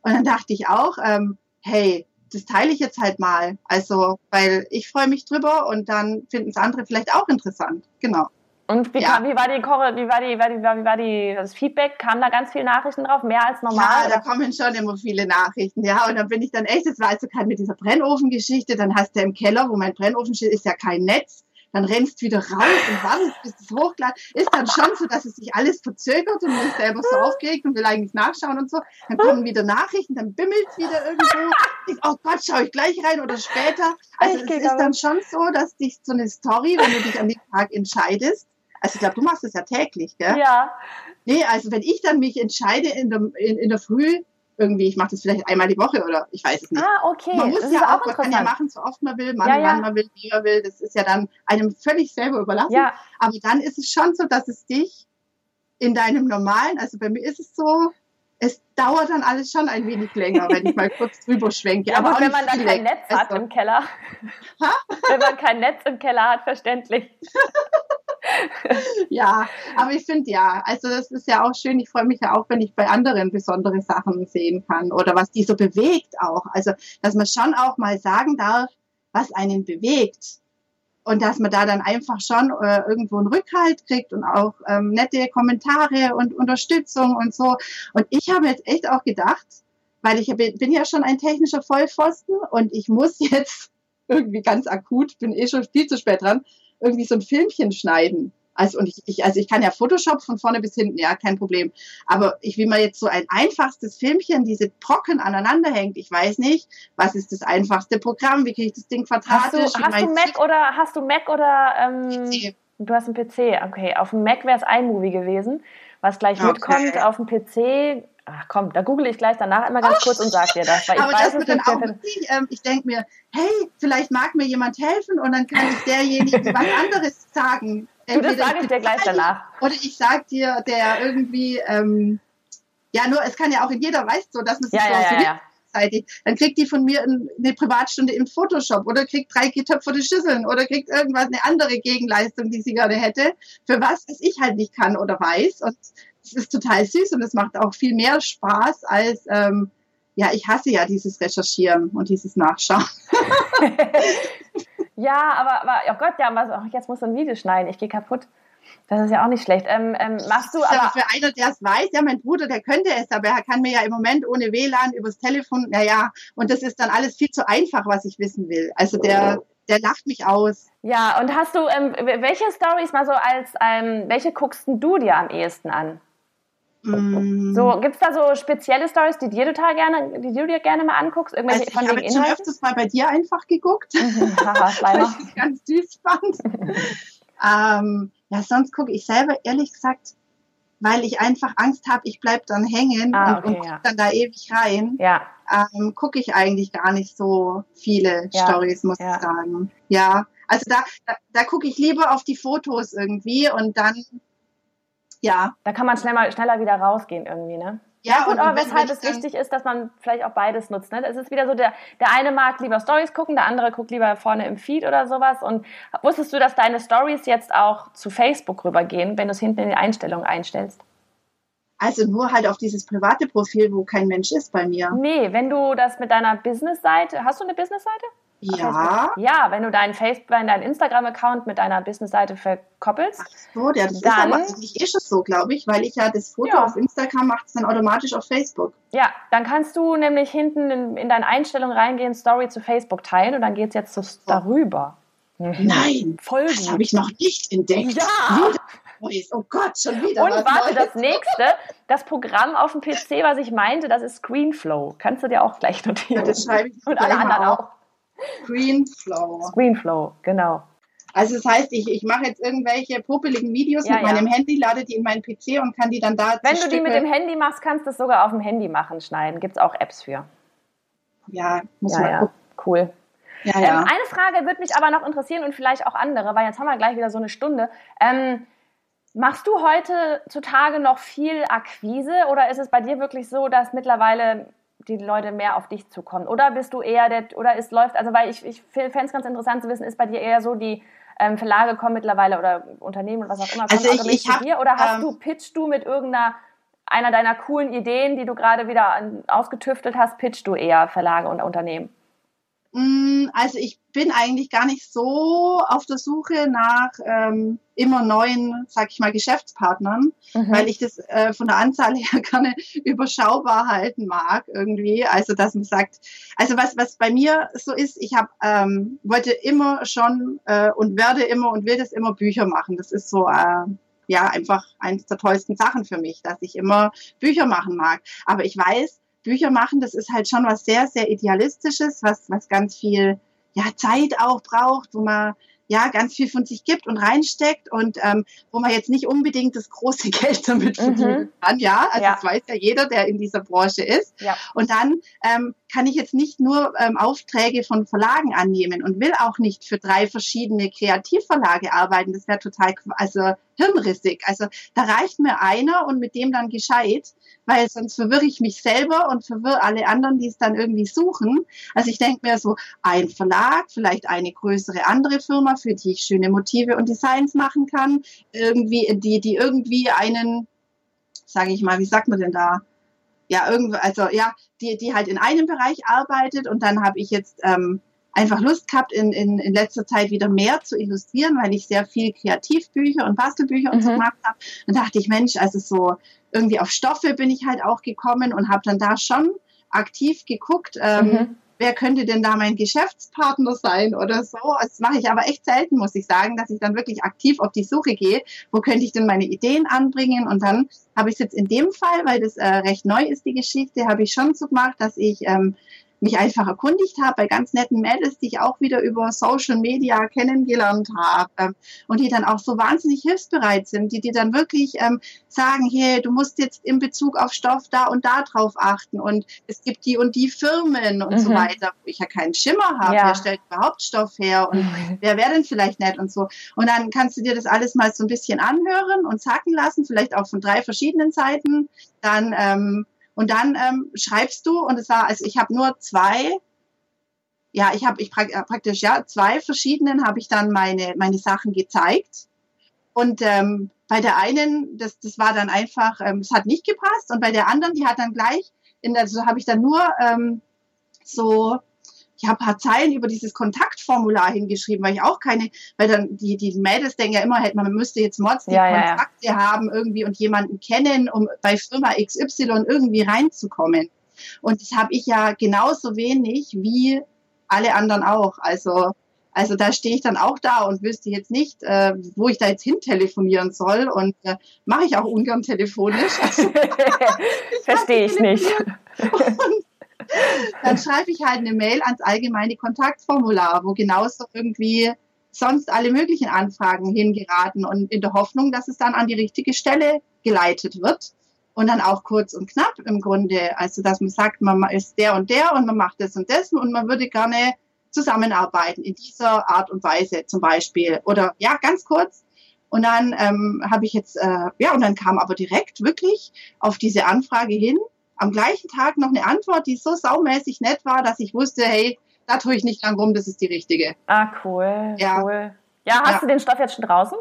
Und dann dachte ich auch, ähm, hey, das teile ich jetzt halt mal. Also, weil ich freue mich drüber und dann finden es andere vielleicht auch interessant. Genau. Und wie, ja. wie, war die wie war die, wie war die, wie war die, das Feedback? Kamen da ganz viele Nachrichten drauf? Mehr als normal? Ja, da kommen schon immer viele Nachrichten, ja. Und dann bin ich dann echt, das war also kein mit dieser Brennofengeschichte, dann hast du im Keller, wo mein Brennofen steht, ist ja kein Netz. Dann rennst wieder raus und wartest, bis es hochgeladen ist. Dann schon so, dass es sich alles verzögert und man ist selber so aufgeregt und will eigentlich nachschauen und so. Dann kommen wieder Nachrichten, dann bimmelt es wieder irgendwo. Ich, oh Gott, schaue ich gleich rein oder später. Also es ist dann schon so, dass dich so eine Story, wenn du dich an den Tag entscheidest, also ich glaube, du machst das ja täglich, gell? Ja. Nee, also wenn ich dann mich entscheide in der, in, in der Früh, irgendwie, ich mache das vielleicht einmal die Woche oder ich weiß es nicht. Ah, okay. Man muss das ja auch, man kann ja machen, so oft man will, man, ja, ja. wann man will, wie man will. Das ist ja dann einem völlig selber überlassen. Ja. Aber dann ist es schon so, dass es dich in deinem normalen, also bei mir ist es so, es dauert dann alles schon ein wenig länger, wenn ich mal kurz drüber schwenke. Ja, aber wenn man da kein Netz hat also. im Keller. Ha? Wenn man kein Netz im Keller hat, verständlich. ja, aber ich finde ja, also das ist ja auch schön. Ich freue mich ja auch, wenn ich bei anderen besondere Sachen sehen kann oder was die so bewegt auch. Also, dass man schon auch mal sagen darf, was einen bewegt. Und dass man da dann einfach schon äh, irgendwo einen Rückhalt kriegt und auch ähm, nette Kommentare und Unterstützung und so. Und ich habe jetzt echt auch gedacht, weil ich bin ja schon ein technischer Vollpfosten und ich muss jetzt irgendwie ganz akut, bin eh schon viel zu spät dran, irgendwie so ein Filmchen schneiden. Also, und ich, ich, also ich kann ja Photoshop von vorne bis hinten, ja, kein Problem. Aber ich, wie man jetzt so ein einfachstes Filmchen, diese Brocken aneinander hängt, ich weiß nicht, was ist das einfachste Programm, wie kriege ich das Ding verdrahtet? Hast du, hast du Mac oder, hast du Mac oder, ähm, PC. du hast einen PC, okay. Auf dem Mac wäre es iMovie gewesen, was gleich okay. mitkommt. Auf dem PC Ach komm, da google ich gleich danach immer ganz kurz und sag dir das. Weil ich aber weiß, das wird dann auch wirklich, ähm, ich denke mir, hey, vielleicht mag mir jemand helfen und dann kann ich derjenige was anderes sagen. du, das sage ich dir gleich danach. Oder ich sag dir, der irgendwie, ähm, ja, nur es kann ja auch in jeder weiß so, dass man sich ja, so ja, ja, ja. Dann kriegt die von mir eine Privatstunde im Photoshop oder kriegt drei getöpferte Schüsseln oder kriegt irgendwas, eine andere Gegenleistung, die sie gerne hätte, für was, was ich halt nicht kann oder weiß. Und es ist total süß und es macht auch viel mehr Spaß als, ähm, ja, ich hasse ja dieses Recherchieren und dieses Nachschauen. ja, aber, aber, oh Gott, ja, was, oh, jetzt muss ein Video schneiden, ich gehe kaputt. Das ist ja auch nicht schlecht. Ähm, ähm, machst du aber. Für einer, der es weiß, ja, mein Bruder, der könnte es, aber er kann mir ja im Moment ohne WLAN übers Telefon, naja, und das ist dann alles viel zu einfach, was ich wissen will. Also der, der lacht mich aus. Ja, und hast du, ähm, welche Stories mal so als, ähm, welche guckst du dir am ehesten an? Mm. So, gibt es da so spezielle Stories, die dir total gerne, die du dir gerne mal anguckst? Irgendwelche also ich habe jetzt schon öfters mal bei dir einfach geguckt, mhm, weil ich das ganz süß fand. ähm, ja, sonst gucke ich selber ehrlich gesagt, weil ich einfach Angst habe, ich bleib dann hängen ah, okay, und, und ja. dann da ewig rein. Ja. Ähm, gucke ich eigentlich gar nicht so viele ja. Stories, muss ja. ich sagen. Ja, also da, da, da gucke ich lieber auf die Fotos irgendwie und dann ja. Da kann man schneller, schneller wieder rausgehen irgendwie, ne? Ja, gut, aber weshalb es wichtig ist, dass man vielleicht auch beides nutzt. Ne? Es ist wieder so, der, der eine mag lieber Stories gucken, der andere guckt lieber vorne im Feed oder sowas. Und wusstest du, dass deine Stories jetzt auch zu Facebook rübergehen, wenn du es hinten in die Einstellungen einstellst? Also nur halt auf dieses private Profil, wo kein Mensch ist bei mir. Nee, wenn du das mit deiner Business-Seite, hast du eine Business-Seite? Ja. Ja, wenn du deinen Facebook, deinen Instagram-Account mit deiner Business-Seite verkoppelst. Ach so, der, das dann, ist aber ist es so, glaube ich, weil ich ja das Foto ja. auf Instagram macht es dann automatisch auf Facebook. Ja, dann kannst du nämlich hinten in, in deine Einstellung reingehen, Story zu Facebook teilen und dann geht es jetzt so oh. darüber. Nein, Voll das habe ich noch nicht entdeckt. Ja. Oh Gott, schon wieder. Und warte, Neues. das nächste, das Programm auf dem PC, was ich meinte, das ist Screenflow. Kannst du dir auch gleich notieren. Ja, das schreibe ich Und alle anderen auch. auch. Screenflow. Screenflow, genau. Also das heißt, ich, ich mache jetzt irgendwelche popeligen Videos ja, mit ja. meinem Handy, lade die in meinen PC und kann die dann da. Wenn du Stücke die mit dem Handy machst, kannst du es sogar auf dem Handy machen, schneiden. Gibt es auch Apps für. Ja, muss ja, man ja. Cool. Ja, ja. Ähm, eine Frage würde mich aber noch interessieren und vielleicht auch andere, weil jetzt haben wir gleich wieder so eine Stunde. Ähm, machst du heute zutage noch viel Akquise oder ist es bei dir wirklich so, dass mittlerweile die Leute mehr auf dich zukommen? Oder bist du eher der, oder es läuft, also weil ich, ich fände es ganz interessant zu wissen, ist bei dir eher so, die ähm, Verlage kommen mittlerweile oder Unternehmen oder was auch immer, kommen also ich, ich hab, dir? Oder hast ähm, du, pitchst du mit irgendeiner einer deiner coolen Ideen, die du gerade wieder an, ausgetüftelt hast, pitchst du eher Verlage und Unternehmen? Mm, also ich bin eigentlich gar nicht so auf der Suche nach ähm, immer neuen, sag ich mal, Geschäftspartnern, mhm. weil ich das äh, von der Anzahl her gerne überschaubar halten mag irgendwie. Also dass man sagt, also was was bei mir so ist, ich habe ähm, wollte immer schon äh, und werde immer und will das immer Bücher machen. Das ist so äh, ja einfach eines der tollsten Sachen für mich, dass ich immer Bücher machen mag. Aber ich weiß, Bücher machen, das ist halt schon was sehr, sehr Idealistisches, was, was ganz viel ja, Zeit auch braucht, wo man ja ganz viel von sich gibt und reinsteckt und ähm, wo man jetzt nicht unbedingt das große Geld damit mhm. verdienen kann. Ja, also ja. das weiß ja jeder, der in dieser Branche ist. Ja. Und dann ähm, kann ich jetzt nicht nur ähm, Aufträge von Verlagen annehmen und will auch nicht für drei verschiedene Kreativverlage arbeiten. Das wäre total also hirnrissig. Also da reicht mir einer und mit dem dann gescheit, weil sonst verwirre ich mich selber und verwirre alle anderen, die es dann irgendwie suchen. Also ich denke mir so, ein Verlag, vielleicht eine größere andere Firma, für die ich schöne Motive und Designs machen kann, irgendwie, die, die irgendwie einen, sage ich mal, wie sagt man denn da? Ja, irgendwie, also ja, die, die halt in einem Bereich arbeitet und dann habe ich jetzt ähm, einfach Lust gehabt, in, in, in letzter Zeit wieder mehr zu illustrieren, weil ich sehr viel Kreativbücher und Bastelbücher und so mhm. gemacht habe. Dann dachte ich, Mensch, also so irgendwie auf Stoffe bin ich halt auch gekommen und habe dann da schon aktiv geguckt, ähm, mhm. wer könnte denn da mein Geschäftspartner sein oder so. Das mache ich aber echt selten, muss ich sagen, dass ich dann wirklich aktiv auf die Suche gehe, wo könnte ich denn meine Ideen anbringen und dann habe ich es jetzt in dem Fall, weil das äh, recht neu ist, die Geschichte, habe ich schon so gemacht, dass ich ähm, mich einfach erkundigt habe bei ganz netten Mädels, die ich auch wieder über Social Media kennengelernt habe ähm, und die dann auch so wahnsinnig hilfsbereit sind, die dir dann wirklich ähm, sagen, hey, du musst jetzt in Bezug auf Stoff da und da drauf achten und es gibt die und die Firmen und mhm. so weiter, wo ich ja keinen Schimmer habe, ja. wer stellt überhaupt Stoff her und mhm. wer wäre denn vielleicht nett und so. Und dann kannst du dir das alles mal so ein bisschen anhören und sacken lassen, vielleicht auch von drei verschiedenen Seiten. Dann ähm, und dann ähm, schreibst du, und es war, also ich habe nur zwei, ja, ich habe ich äh, praktisch, ja, zwei verschiedenen habe ich dann meine, meine Sachen gezeigt. Und ähm, bei der einen, das, das war dann einfach, ähm, es hat nicht gepasst. Und bei der anderen, die hat dann gleich, in der, so habe ich dann nur ähm, so ich habe ein paar Zeilen über dieses Kontaktformular hingeschrieben, weil ich auch keine, weil dann die, die Mädels denken ja immer, man müsste jetzt Mods die ja, Kontakte ja, ja. haben irgendwie und jemanden kennen, um bei Firma XY irgendwie reinzukommen. Und das habe ich ja genauso wenig wie alle anderen auch. Also Also da stehe ich dann auch da und wüsste jetzt nicht, äh, wo ich da jetzt hin telefonieren soll und äh, mache ich auch ungern telefonisch. Also, Verstehe ich nicht. Und dann schreibe ich halt eine Mail ans allgemeine Kontaktformular, wo genauso irgendwie sonst alle möglichen Anfragen hingeraten und in der Hoffnung, dass es dann an die richtige Stelle geleitet wird. Und dann auch kurz und knapp im Grunde. Also, dass man sagt, man ist der und der und man macht das und das und man würde gerne zusammenarbeiten in dieser Art und Weise zum Beispiel. Oder ja, ganz kurz. Und dann ähm, habe ich jetzt, äh, ja, und dann kam aber direkt wirklich auf diese Anfrage hin, am gleichen Tag noch eine Antwort, die so saumäßig nett war, dass ich wusste, hey, da tue ich nicht lang rum, das ist die richtige. Ah, cool, ja. cool. Ja, hast ja. du den Stoff jetzt schon draußen?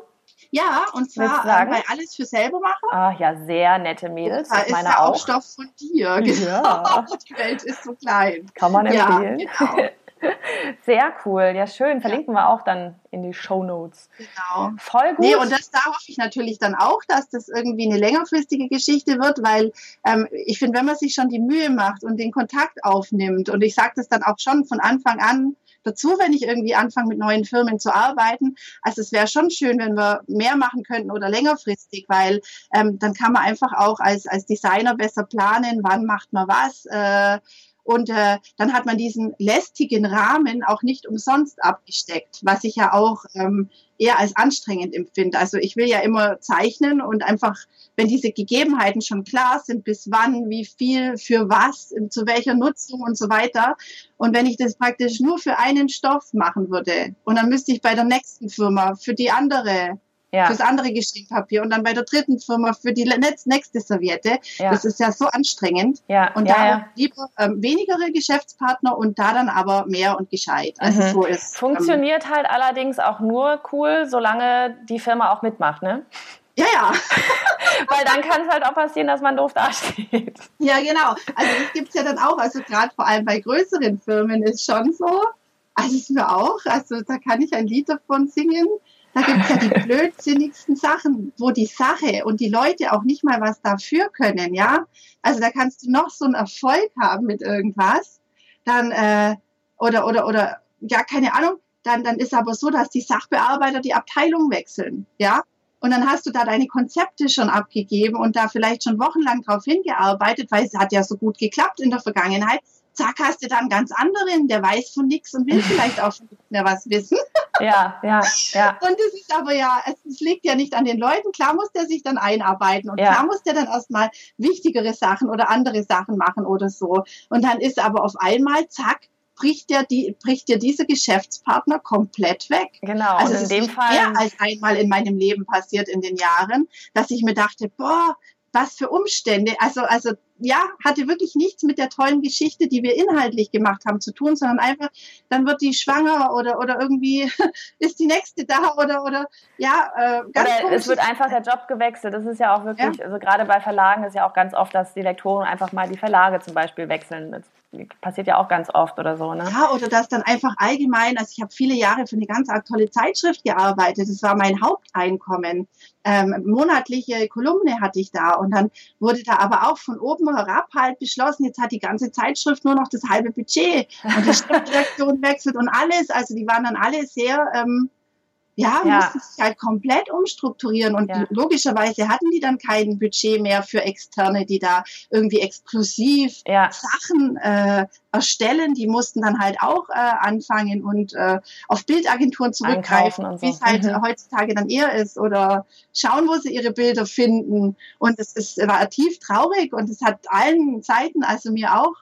Ja, und zwar äh, bei Alles für selber machen. Ah, ja, sehr nette Mädels. Da ist meine ja auch Stoff von dir. Genau. Die Welt ist so klein. Kann man empfehlen. Ja, genau. Sehr cool, ja schön. Verlinken ja. wir auch dann in die Show Notes. Genau. Voll gut. Nee, und das, da hoffe ich natürlich dann auch, dass das irgendwie eine längerfristige Geschichte wird, weil ähm, ich finde, wenn man sich schon die Mühe macht und den Kontakt aufnimmt, und ich sage das dann auch schon von Anfang an, dazu, wenn ich irgendwie anfange, mit neuen Firmen zu arbeiten. Also es wäre schon schön, wenn wir mehr machen könnten oder längerfristig, weil ähm, dann kann man einfach auch als, als Designer besser planen, wann macht man was. Äh, und äh, dann hat man diesen lästigen Rahmen auch nicht umsonst abgesteckt, was ich ja auch ähm, eher als anstrengend empfinde. Also ich will ja immer zeichnen und einfach, wenn diese Gegebenheiten schon klar sind, bis wann, wie viel, für was, zu welcher Nutzung und so weiter. Und wenn ich das praktisch nur für einen Stoff machen würde und dann müsste ich bei der nächsten Firma für die andere ja. fürs andere Geschenkpapier und dann bei der dritten Firma für die nächste Serviette. Ja. Das ist ja so anstrengend. Ja. Und da lieber ähm, wenigere Geschäftspartner und da dann aber mehr und gescheit. Also mhm. so ist. Funktioniert ähm, halt allerdings auch nur cool, solange die Firma auch mitmacht, ne? Ja, ja. Weil dann kann es halt auch passieren, dass man doof dasteht. Ja, genau. Also das gibt es ja dann auch. Also gerade vor allem bei größeren Firmen ist schon so. Also ist mir auch. Also da kann ich ein Lied davon singen. Da gibt es ja die blödsinnigsten Sachen, wo die Sache und die Leute auch nicht mal was dafür können, ja. Also da kannst du noch so einen Erfolg haben mit irgendwas, dann äh, oder oder oder ja keine Ahnung, dann dann ist aber so, dass die Sachbearbeiter die Abteilung wechseln, ja. Und dann hast du da deine Konzepte schon abgegeben und da vielleicht schon wochenlang drauf hingearbeitet, weil es hat ja so gut geklappt in der Vergangenheit zack, hast du dann ganz anderen, der weiß von nichts und will vielleicht auch schon nicht mehr was wissen. Ja, ja, ja. Und es ist aber ja, es, es, liegt ja nicht an den Leuten. Klar muss der sich dann einarbeiten und ja. klar muss der dann erstmal wichtigere Sachen oder andere Sachen machen oder so. Und dann ist aber auf einmal, zack, bricht der die, bricht dir dieser Geschäftspartner komplett weg. Genau. Also in dem Fall mehr als einmal in meinem Leben passiert in den Jahren, dass ich mir dachte, boah, was für Umstände. Also, also ja, hatte wirklich nichts mit der tollen Geschichte, die wir inhaltlich gemacht haben, zu tun, sondern einfach, dann wird die schwanger oder, oder irgendwie ist die nächste da oder, oder ja, äh, ganz Oder es wird einfach der Job gewechselt. Das ist ja auch wirklich, ja. also gerade bei Verlagen ist ja auch ganz oft, dass die Lektoren einfach mal die Verlage zum Beispiel wechseln. Das passiert ja auch ganz oft oder so. Ne? Ja, oder dass dann einfach allgemein, also ich habe viele Jahre für eine ganz tolle Zeitschrift gearbeitet. Das war mein Haupteinkommen. Ähm, monatliche Kolumne hatte ich da und dann wurde da aber auch von oben herab halt beschlossen, jetzt hat die ganze Zeitschrift nur noch das halbe Budget und die Schriftdirektion wechselt und alles. Also die waren dann alle sehr ähm, ja, ja. mussten sich halt komplett umstrukturieren und ja. logischerweise hatten die dann kein Budget mehr für Externe, die da irgendwie exklusiv ja. Sachen äh, erstellen. Die mussten dann halt auch äh, anfangen und äh, auf Bildagenturen zurückgreifen, so. wie es halt mhm. heutzutage dann eher ist oder schauen, wo sie ihre Bilder finden. Und es ist, war tief traurig und es hat allen Seiten, also mir auch,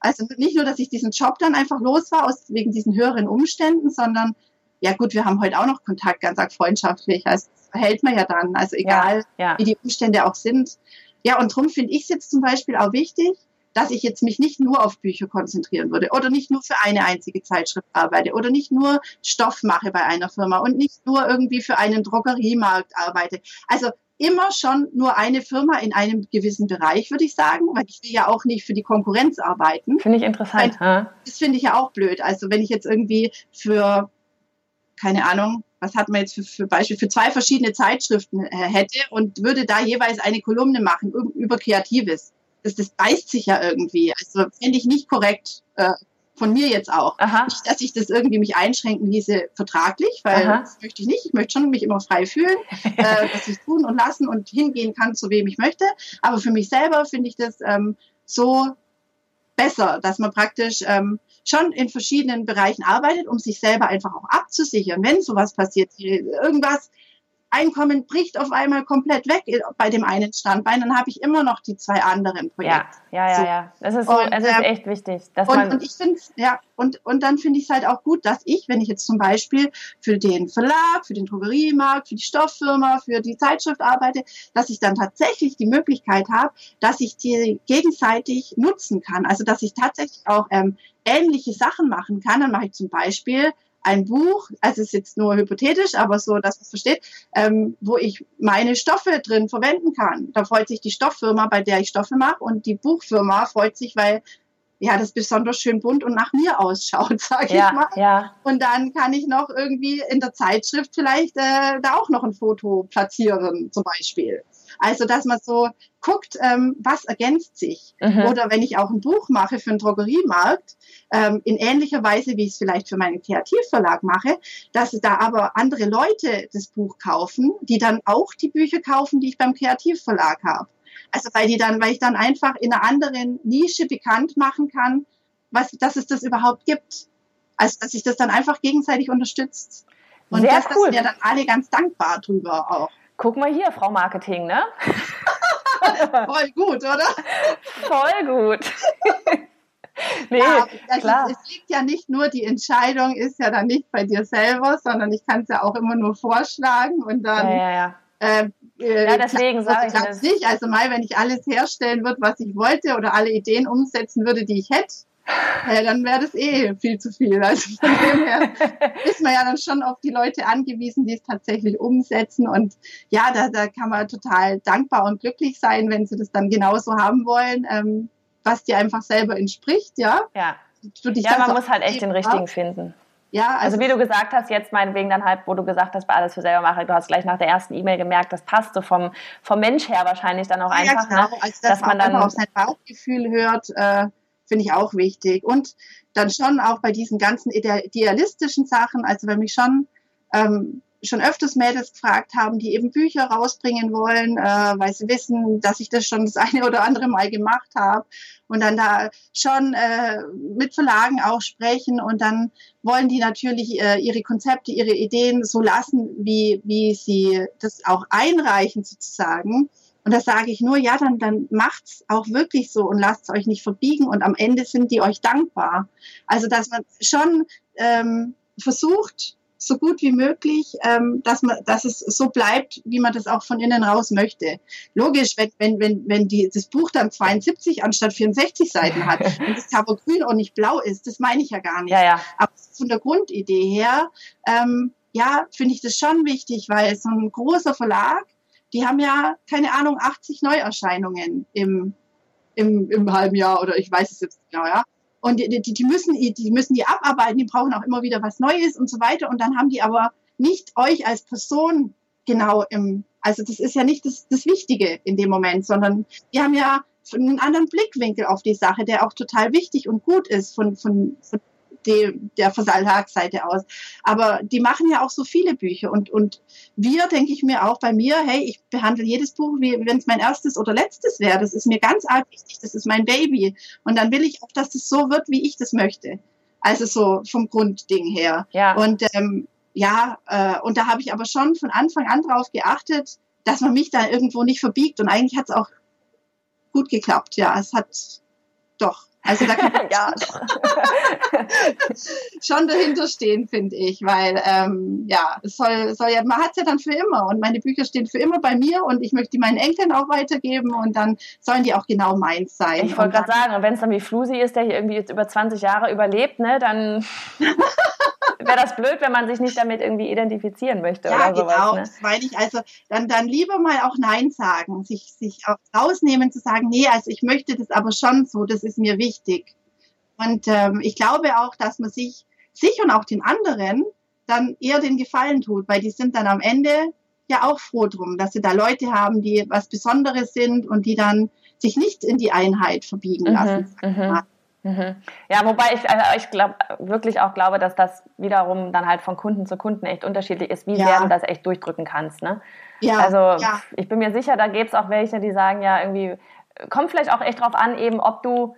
also nicht nur, dass ich diesen Job dann einfach los war, aus, wegen diesen höheren Umständen, sondern ja gut, wir haben heute auch noch Kontakt, ganz arg freundschaftlich. Also das hält man ja dann, also egal, ja, ja. wie die Umstände auch sind. Ja, und darum finde ich es jetzt zum Beispiel auch wichtig, dass ich jetzt mich nicht nur auf Bücher konzentrieren würde oder nicht nur für eine einzige Zeitschrift arbeite oder nicht nur Stoff mache bei einer Firma und nicht nur irgendwie für einen Drogeriemarkt arbeite. Also immer schon nur eine Firma in einem gewissen Bereich, würde ich sagen, weil ich will ja auch nicht für die Konkurrenz arbeiten. Finde ich interessant. Weil, das finde ich ja auch blöd. Also wenn ich jetzt irgendwie für keine Ahnung, was hat man jetzt für, für Beispiel für zwei verschiedene Zeitschriften äh, hätte und würde da jeweils eine Kolumne machen über Kreatives. Das, das beißt sich ja irgendwie. Also fände ich nicht korrekt. Äh, von mir jetzt auch. Aha. Nicht, dass ich das irgendwie mich einschränken ließe vertraglich, weil Aha. das möchte ich nicht. Ich möchte schon mich immer frei fühlen, äh, dass ich tun und lassen und hingehen kann, zu wem ich möchte. Aber für mich selber finde ich das ähm, so besser, dass man praktisch ähm, schon in verschiedenen Bereichen arbeitet, um sich selber einfach auch abzusichern, wenn sowas passiert, irgendwas Einkommen bricht auf einmal komplett weg bei dem einen Standbein, dann habe ich immer noch die zwei anderen Projekte. Ja, ja, ja, ja. Das ist, so, und, es ist ähm, echt wichtig. Und, und ich finde, ja, und, und dann finde ich es halt auch gut, dass ich, wenn ich jetzt zum Beispiel für den Verlag, für den Drogeriemarkt, für die Stofffirma, für die Zeitschrift arbeite, dass ich dann tatsächlich die Möglichkeit habe, dass ich die gegenseitig nutzen kann. Also dass ich tatsächlich auch ähm, ähnliche Sachen machen kann. Dann mache ich zum Beispiel ein Buch, also es ist jetzt nur hypothetisch, aber so, dass man es versteht, ähm, wo ich meine Stoffe drin verwenden kann. Da freut sich die Stofffirma, bei der ich Stoffe mache, und die Buchfirma freut sich, weil ja, das besonders schön bunt und nach mir ausschaut, sage ja, ich mal. Ja. Und dann kann ich noch irgendwie in der Zeitschrift vielleicht äh, da auch noch ein Foto platzieren, zum Beispiel. Also, dass man so guckt, ähm, was ergänzt sich. Mhm. Oder wenn ich auch ein Buch mache für einen Drogeriemarkt, ähm, in ähnlicher Weise, wie ich es vielleicht für meinen Kreativverlag mache, dass da aber andere Leute das Buch kaufen, die dann auch die Bücher kaufen, die ich beim Kreativverlag habe. Also weil die dann, weil ich dann einfach in einer anderen Nische bekannt machen kann, was, dass es das überhaupt gibt. Also dass sich das dann einfach gegenseitig unterstützt. Und Sehr das, cool. das sind ja dann alle ganz dankbar drüber auch. Guck mal hier, Frau Marketing, ne? Voll gut, oder? Voll gut. nee, ja, klar. Ist, es liegt ja nicht nur, die Entscheidung ist ja dann nicht bei dir selber, sondern ich kann es ja auch immer nur vorschlagen und dann. Ja, ja, ja. Äh, äh ja, deswegen sage ich das nicht. Also mal, wenn ich alles herstellen würde, was ich wollte oder alle Ideen umsetzen würde, die ich hätte, ja, dann wäre das eh viel zu viel. Also von dem her ist man ja dann schon auf die Leute angewiesen, die es tatsächlich umsetzen. Und ja, da, da kann man total dankbar und glücklich sein, wenn sie das dann genauso haben wollen, ähm, was dir einfach selber entspricht, ja. Ja, ja man muss halt echt den richtigen finden. Ja, also, also, wie du gesagt hast, jetzt meinetwegen dann halt, wo du gesagt hast, bei alles für selber mache, du hast gleich nach der ersten E-Mail gemerkt, das passt so vom, vom Mensch her wahrscheinlich dann auch ja, einfach, genau. ne? also, dass, dass man dann auf sein Bauchgefühl hört, äh, finde ich auch wichtig. Und dann schon auch bei diesen ganzen idealistischen Sachen, also wenn mich schon ähm, schon öfters Mädels gefragt haben, die eben Bücher rausbringen wollen, äh, weil sie wissen, dass ich das schon das eine oder andere Mal gemacht habe und dann da schon äh, mit Verlagen auch sprechen und dann wollen die natürlich äh, ihre Konzepte, ihre Ideen so lassen, wie, wie sie das auch einreichen sozusagen. Und da sage ich nur, ja, dann, dann macht's auch wirklich so und lasst euch nicht verbiegen und am Ende sind die euch dankbar. Also, dass man schon ähm, versucht, so gut wie möglich, ähm, dass man, dass es so bleibt, wie man das auch von innen raus möchte. Logisch, wenn, wenn, wenn, wenn die, das Buch dann 72 anstatt 64 Seiten hat und das Cover grün und nicht blau ist, das meine ich ja gar nicht. Ja, ja. Aber von der Grundidee her, ähm, ja, finde ich das schon wichtig, weil so ein großer Verlag, die haben ja, keine Ahnung, 80 Neuerscheinungen im, im, im halben Jahr oder ich weiß es jetzt genau, ja. Und die, die, die, müssen, die müssen die abarbeiten, die brauchen auch immer wieder was Neues und so weiter. Und dann haben die aber nicht euch als Person genau im, also das ist ja nicht das, das Wichtige in dem Moment, sondern die haben ja einen anderen Blickwinkel auf die Sache, der auch total wichtig und gut ist von, von, von die, der Versalhagsseite aus. Aber die machen ja auch so viele Bücher und, und wir, denke ich mir auch bei mir, hey, ich behandle jedes Buch, wie wenn es mein erstes oder letztes wäre. Das ist mir ganz arg wichtig, das ist mein Baby. Und dann will ich auch, dass es so wird, wie ich das möchte. Also so vom Grundding her. Ja. Und ähm, ja, äh, und da habe ich aber schon von Anfang an drauf geachtet, dass man mich da irgendwo nicht verbiegt. Und eigentlich hat es auch gut geklappt. Ja, es hat doch. Also da kann man ja. schon dahinter stehen, finde ich, weil ähm, ja, es soll, soll ja, man hat es ja dann für immer und meine Bücher stehen für immer bei mir und ich möchte die meinen Enkeln auch weitergeben und dann sollen die auch genau meins sein. Ich wollte gerade sagen, und wenn es dann wie Flusi ist, der hier irgendwie jetzt über 20 Jahre überlebt, ne, dann wäre das blöd, wenn man sich nicht damit irgendwie identifizieren möchte ja, oder sowas. Genau, ne? das meine ich. Also dann, dann lieber mal auch Nein sagen, sich, sich auch rausnehmen zu sagen, nee, also ich möchte das aber schon so, das ist mir wichtig. Und ähm, ich glaube auch, dass man sich, sich und auch den anderen dann eher den Gefallen tut, weil die sind dann am Ende ja auch froh drum, dass sie da Leute haben, die was Besonderes sind und die dann sich nicht in die Einheit verbiegen mhm, lassen. Mhm, Mhm. Ja, wobei ich, also ich glaube wirklich auch glaube, dass das wiederum dann halt von Kunden zu Kunden echt unterschiedlich ist, wie ja. sehr du das echt durchdrücken kannst. Ne? Ja, also ja. ich bin mir sicher, da gäbe es auch welche, die sagen ja irgendwie, kommt vielleicht auch echt drauf an, eben ob du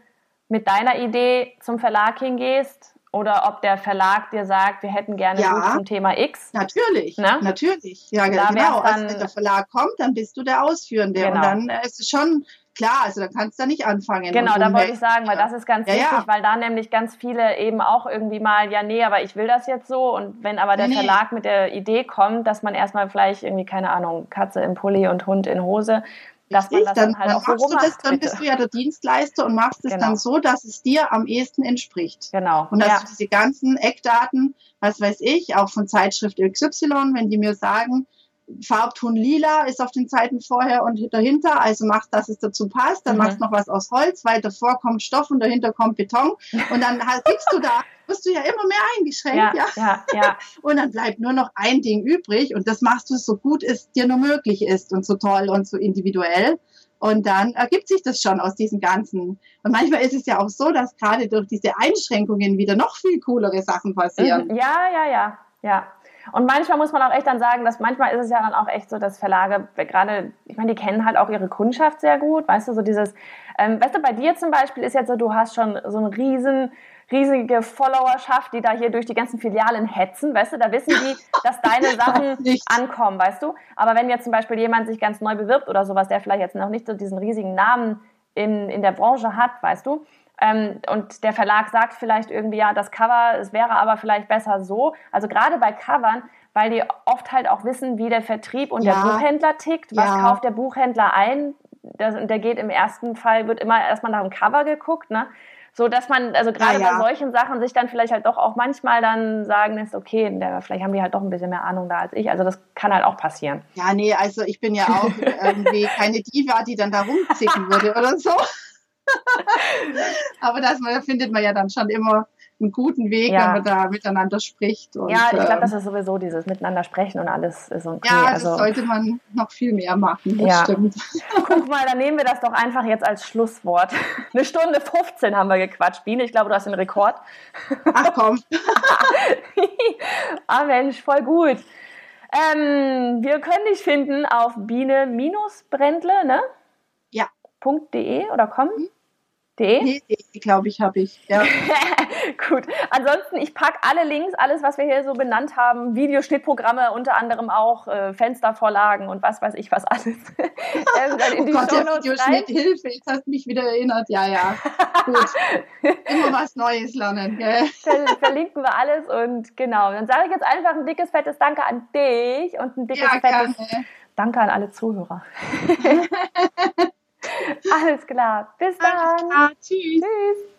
mit deiner Idee zum Verlag hingehst oder ob der Verlag dir sagt, wir hätten gerne ja, Buch zum Thema X. Natürlich, ne? natürlich. Ja, da genau. Dann, also wenn der Verlag kommt, dann bist du der Ausführende. Genau. Und dann ist es schon klar, also da kannst du nicht anfangen. Genau, da wollte ich sagen, weil das ist ganz ja, wichtig, ja. weil da nämlich ganz viele eben auch irgendwie mal, ja, nee, aber ich will das jetzt so. Und wenn aber der nee, Verlag mit der Idee kommt, dass man erstmal vielleicht irgendwie, keine Ahnung, Katze im Pulli und Hund in Hose, dass man das dann, dann halt auch machst so du das, Dann bist du ja der Dienstleister und machst es genau. dann so, dass es dir am ehesten entspricht. Genau. Und dass ja. du diese ganzen Eckdaten, was weiß ich, auch von Zeitschrift XY, wenn die mir sagen, Farbton lila ist auf den Seiten vorher und dahinter, also machst, dass es dazu passt, dann mhm. machst noch was aus Holz, weiter vor kommt Stoff und dahinter kommt Beton und dann siehst du da, wirst du ja immer mehr eingeschränkt, ja, ja. ja, ja. Und dann bleibt nur noch ein Ding übrig und das machst du so gut es dir nur möglich ist und so toll und so individuell. Und dann ergibt sich das schon aus diesem Ganzen. Und manchmal ist es ja auch so, dass gerade durch diese Einschränkungen wieder noch viel coolere Sachen passieren. Mhm. Ja, ja, ja, ja. Und manchmal muss man auch echt dann sagen, dass manchmal ist es ja dann auch echt so, dass Verlage gerade, ich meine, die kennen halt auch ihre Kundschaft sehr gut, weißt du, so dieses, ähm, weißt du, bei dir zum Beispiel ist jetzt so, du hast schon so einen riesen, riesige Followerschaft, die da hier durch die ganzen Filialen hetzen, weißt du, da wissen die, dass deine Sachen ankommen, weißt du. Aber wenn jetzt zum Beispiel jemand sich ganz neu bewirbt oder sowas, der vielleicht jetzt noch nicht so diesen riesigen Namen in, in der Branche hat, weißt du, ähm, und der Verlag sagt vielleicht irgendwie, ja, das Cover, es wäre aber vielleicht besser so. Also gerade bei Covern, weil die oft halt auch wissen, wie der Vertrieb und ja. der Buchhändler tickt. Was ja. kauft der Buchhändler ein? Das, der geht im ersten Fall, wird immer erstmal nach dem Cover geguckt, ne? So dass man, also gerade ja, bei solchen Sachen sich dann vielleicht halt doch auch manchmal dann sagen ist, okay, der, vielleicht haben die halt doch ein bisschen mehr Ahnung da als ich. Also das kann halt auch passieren. Ja, nee, also ich bin ja auch irgendwie keine Diva, die dann da rumzicken würde oder so. Aber das findet man ja dann schon immer einen guten Weg, ja. wenn man da miteinander spricht. Und, ja, ich glaube, das ist sowieso dieses Miteinander sprechen und alles ist okay. Ja, das also, sollte man noch viel mehr machen, das ja. stimmt. Guck mal, dann nehmen wir das doch einfach jetzt als Schlusswort. Eine Stunde 15 haben wir gequatscht. Biene, ich glaube, du hast den Rekord. Ach komm. ah Mensch, voll gut. Ähm, wir können dich finden auf biene-brändle, ne? Ja. .de oder com? Mhm. De? Nee, glaube ich, habe ich. Ja. Gut. Ansonsten, ich packe alle Links, alles, was wir hier so benannt haben, Videoschnittprogramme, unter anderem auch äh, Fenstervorlagen und was weiß ich was alles. ähm, in die oh Gott, der Videoschnitt, Hilfe, jetzt hast du mich wieder erinnert. Ja, ja. Gut. Immer was Neues lernen. Ver verlinken wir alles und genau. Dann sage ich jetzt einfach ein dickes, fettes Danke an dich und ein dickes, ja, fettes gerne. Danke an alle Zuhörer. Alles klar. Bis dann. Klar. Tschüss. Tschüss.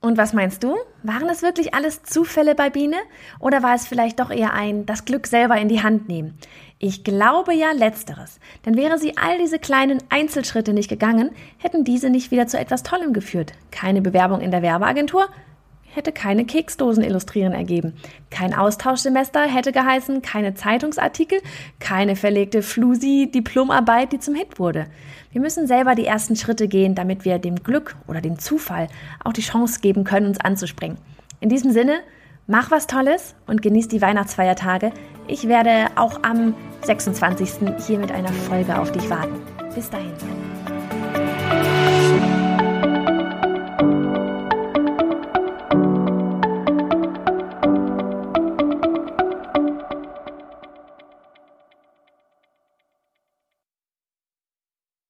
Und was meinst du? Waren es wirklich alles Zufälle bei Biene? Oder war es vielleicht doch eher ein das Glück selber in die Hand nehmen? Ich glaube ja letzteres. Denn wäre sie all diese kleinen Einzelschritte nicht gegangen, hätten diese nicht wieder zu etwas Tollem geführt. Keine Bewerbung in der Werbeagentur, hätte keine Keksdosen illustrieren ergeben. Kein Austauschsemester hätte geheißen, keine Zeitungsartikel, keine verlegte Flusi-Diplomarbeit, die zum Hit wurde. Wir müssen selber die ersten Schritte gehen, damit wir dem Glück oder dem Zufall auch die Chance geben können, uns anzuspringen. In diesem Sinne, mach was Tolles und genieß die Weihnachtsfeiertage. Ich werde auch am 26. hier mit einer Folge auf dich warten. Bis dahin.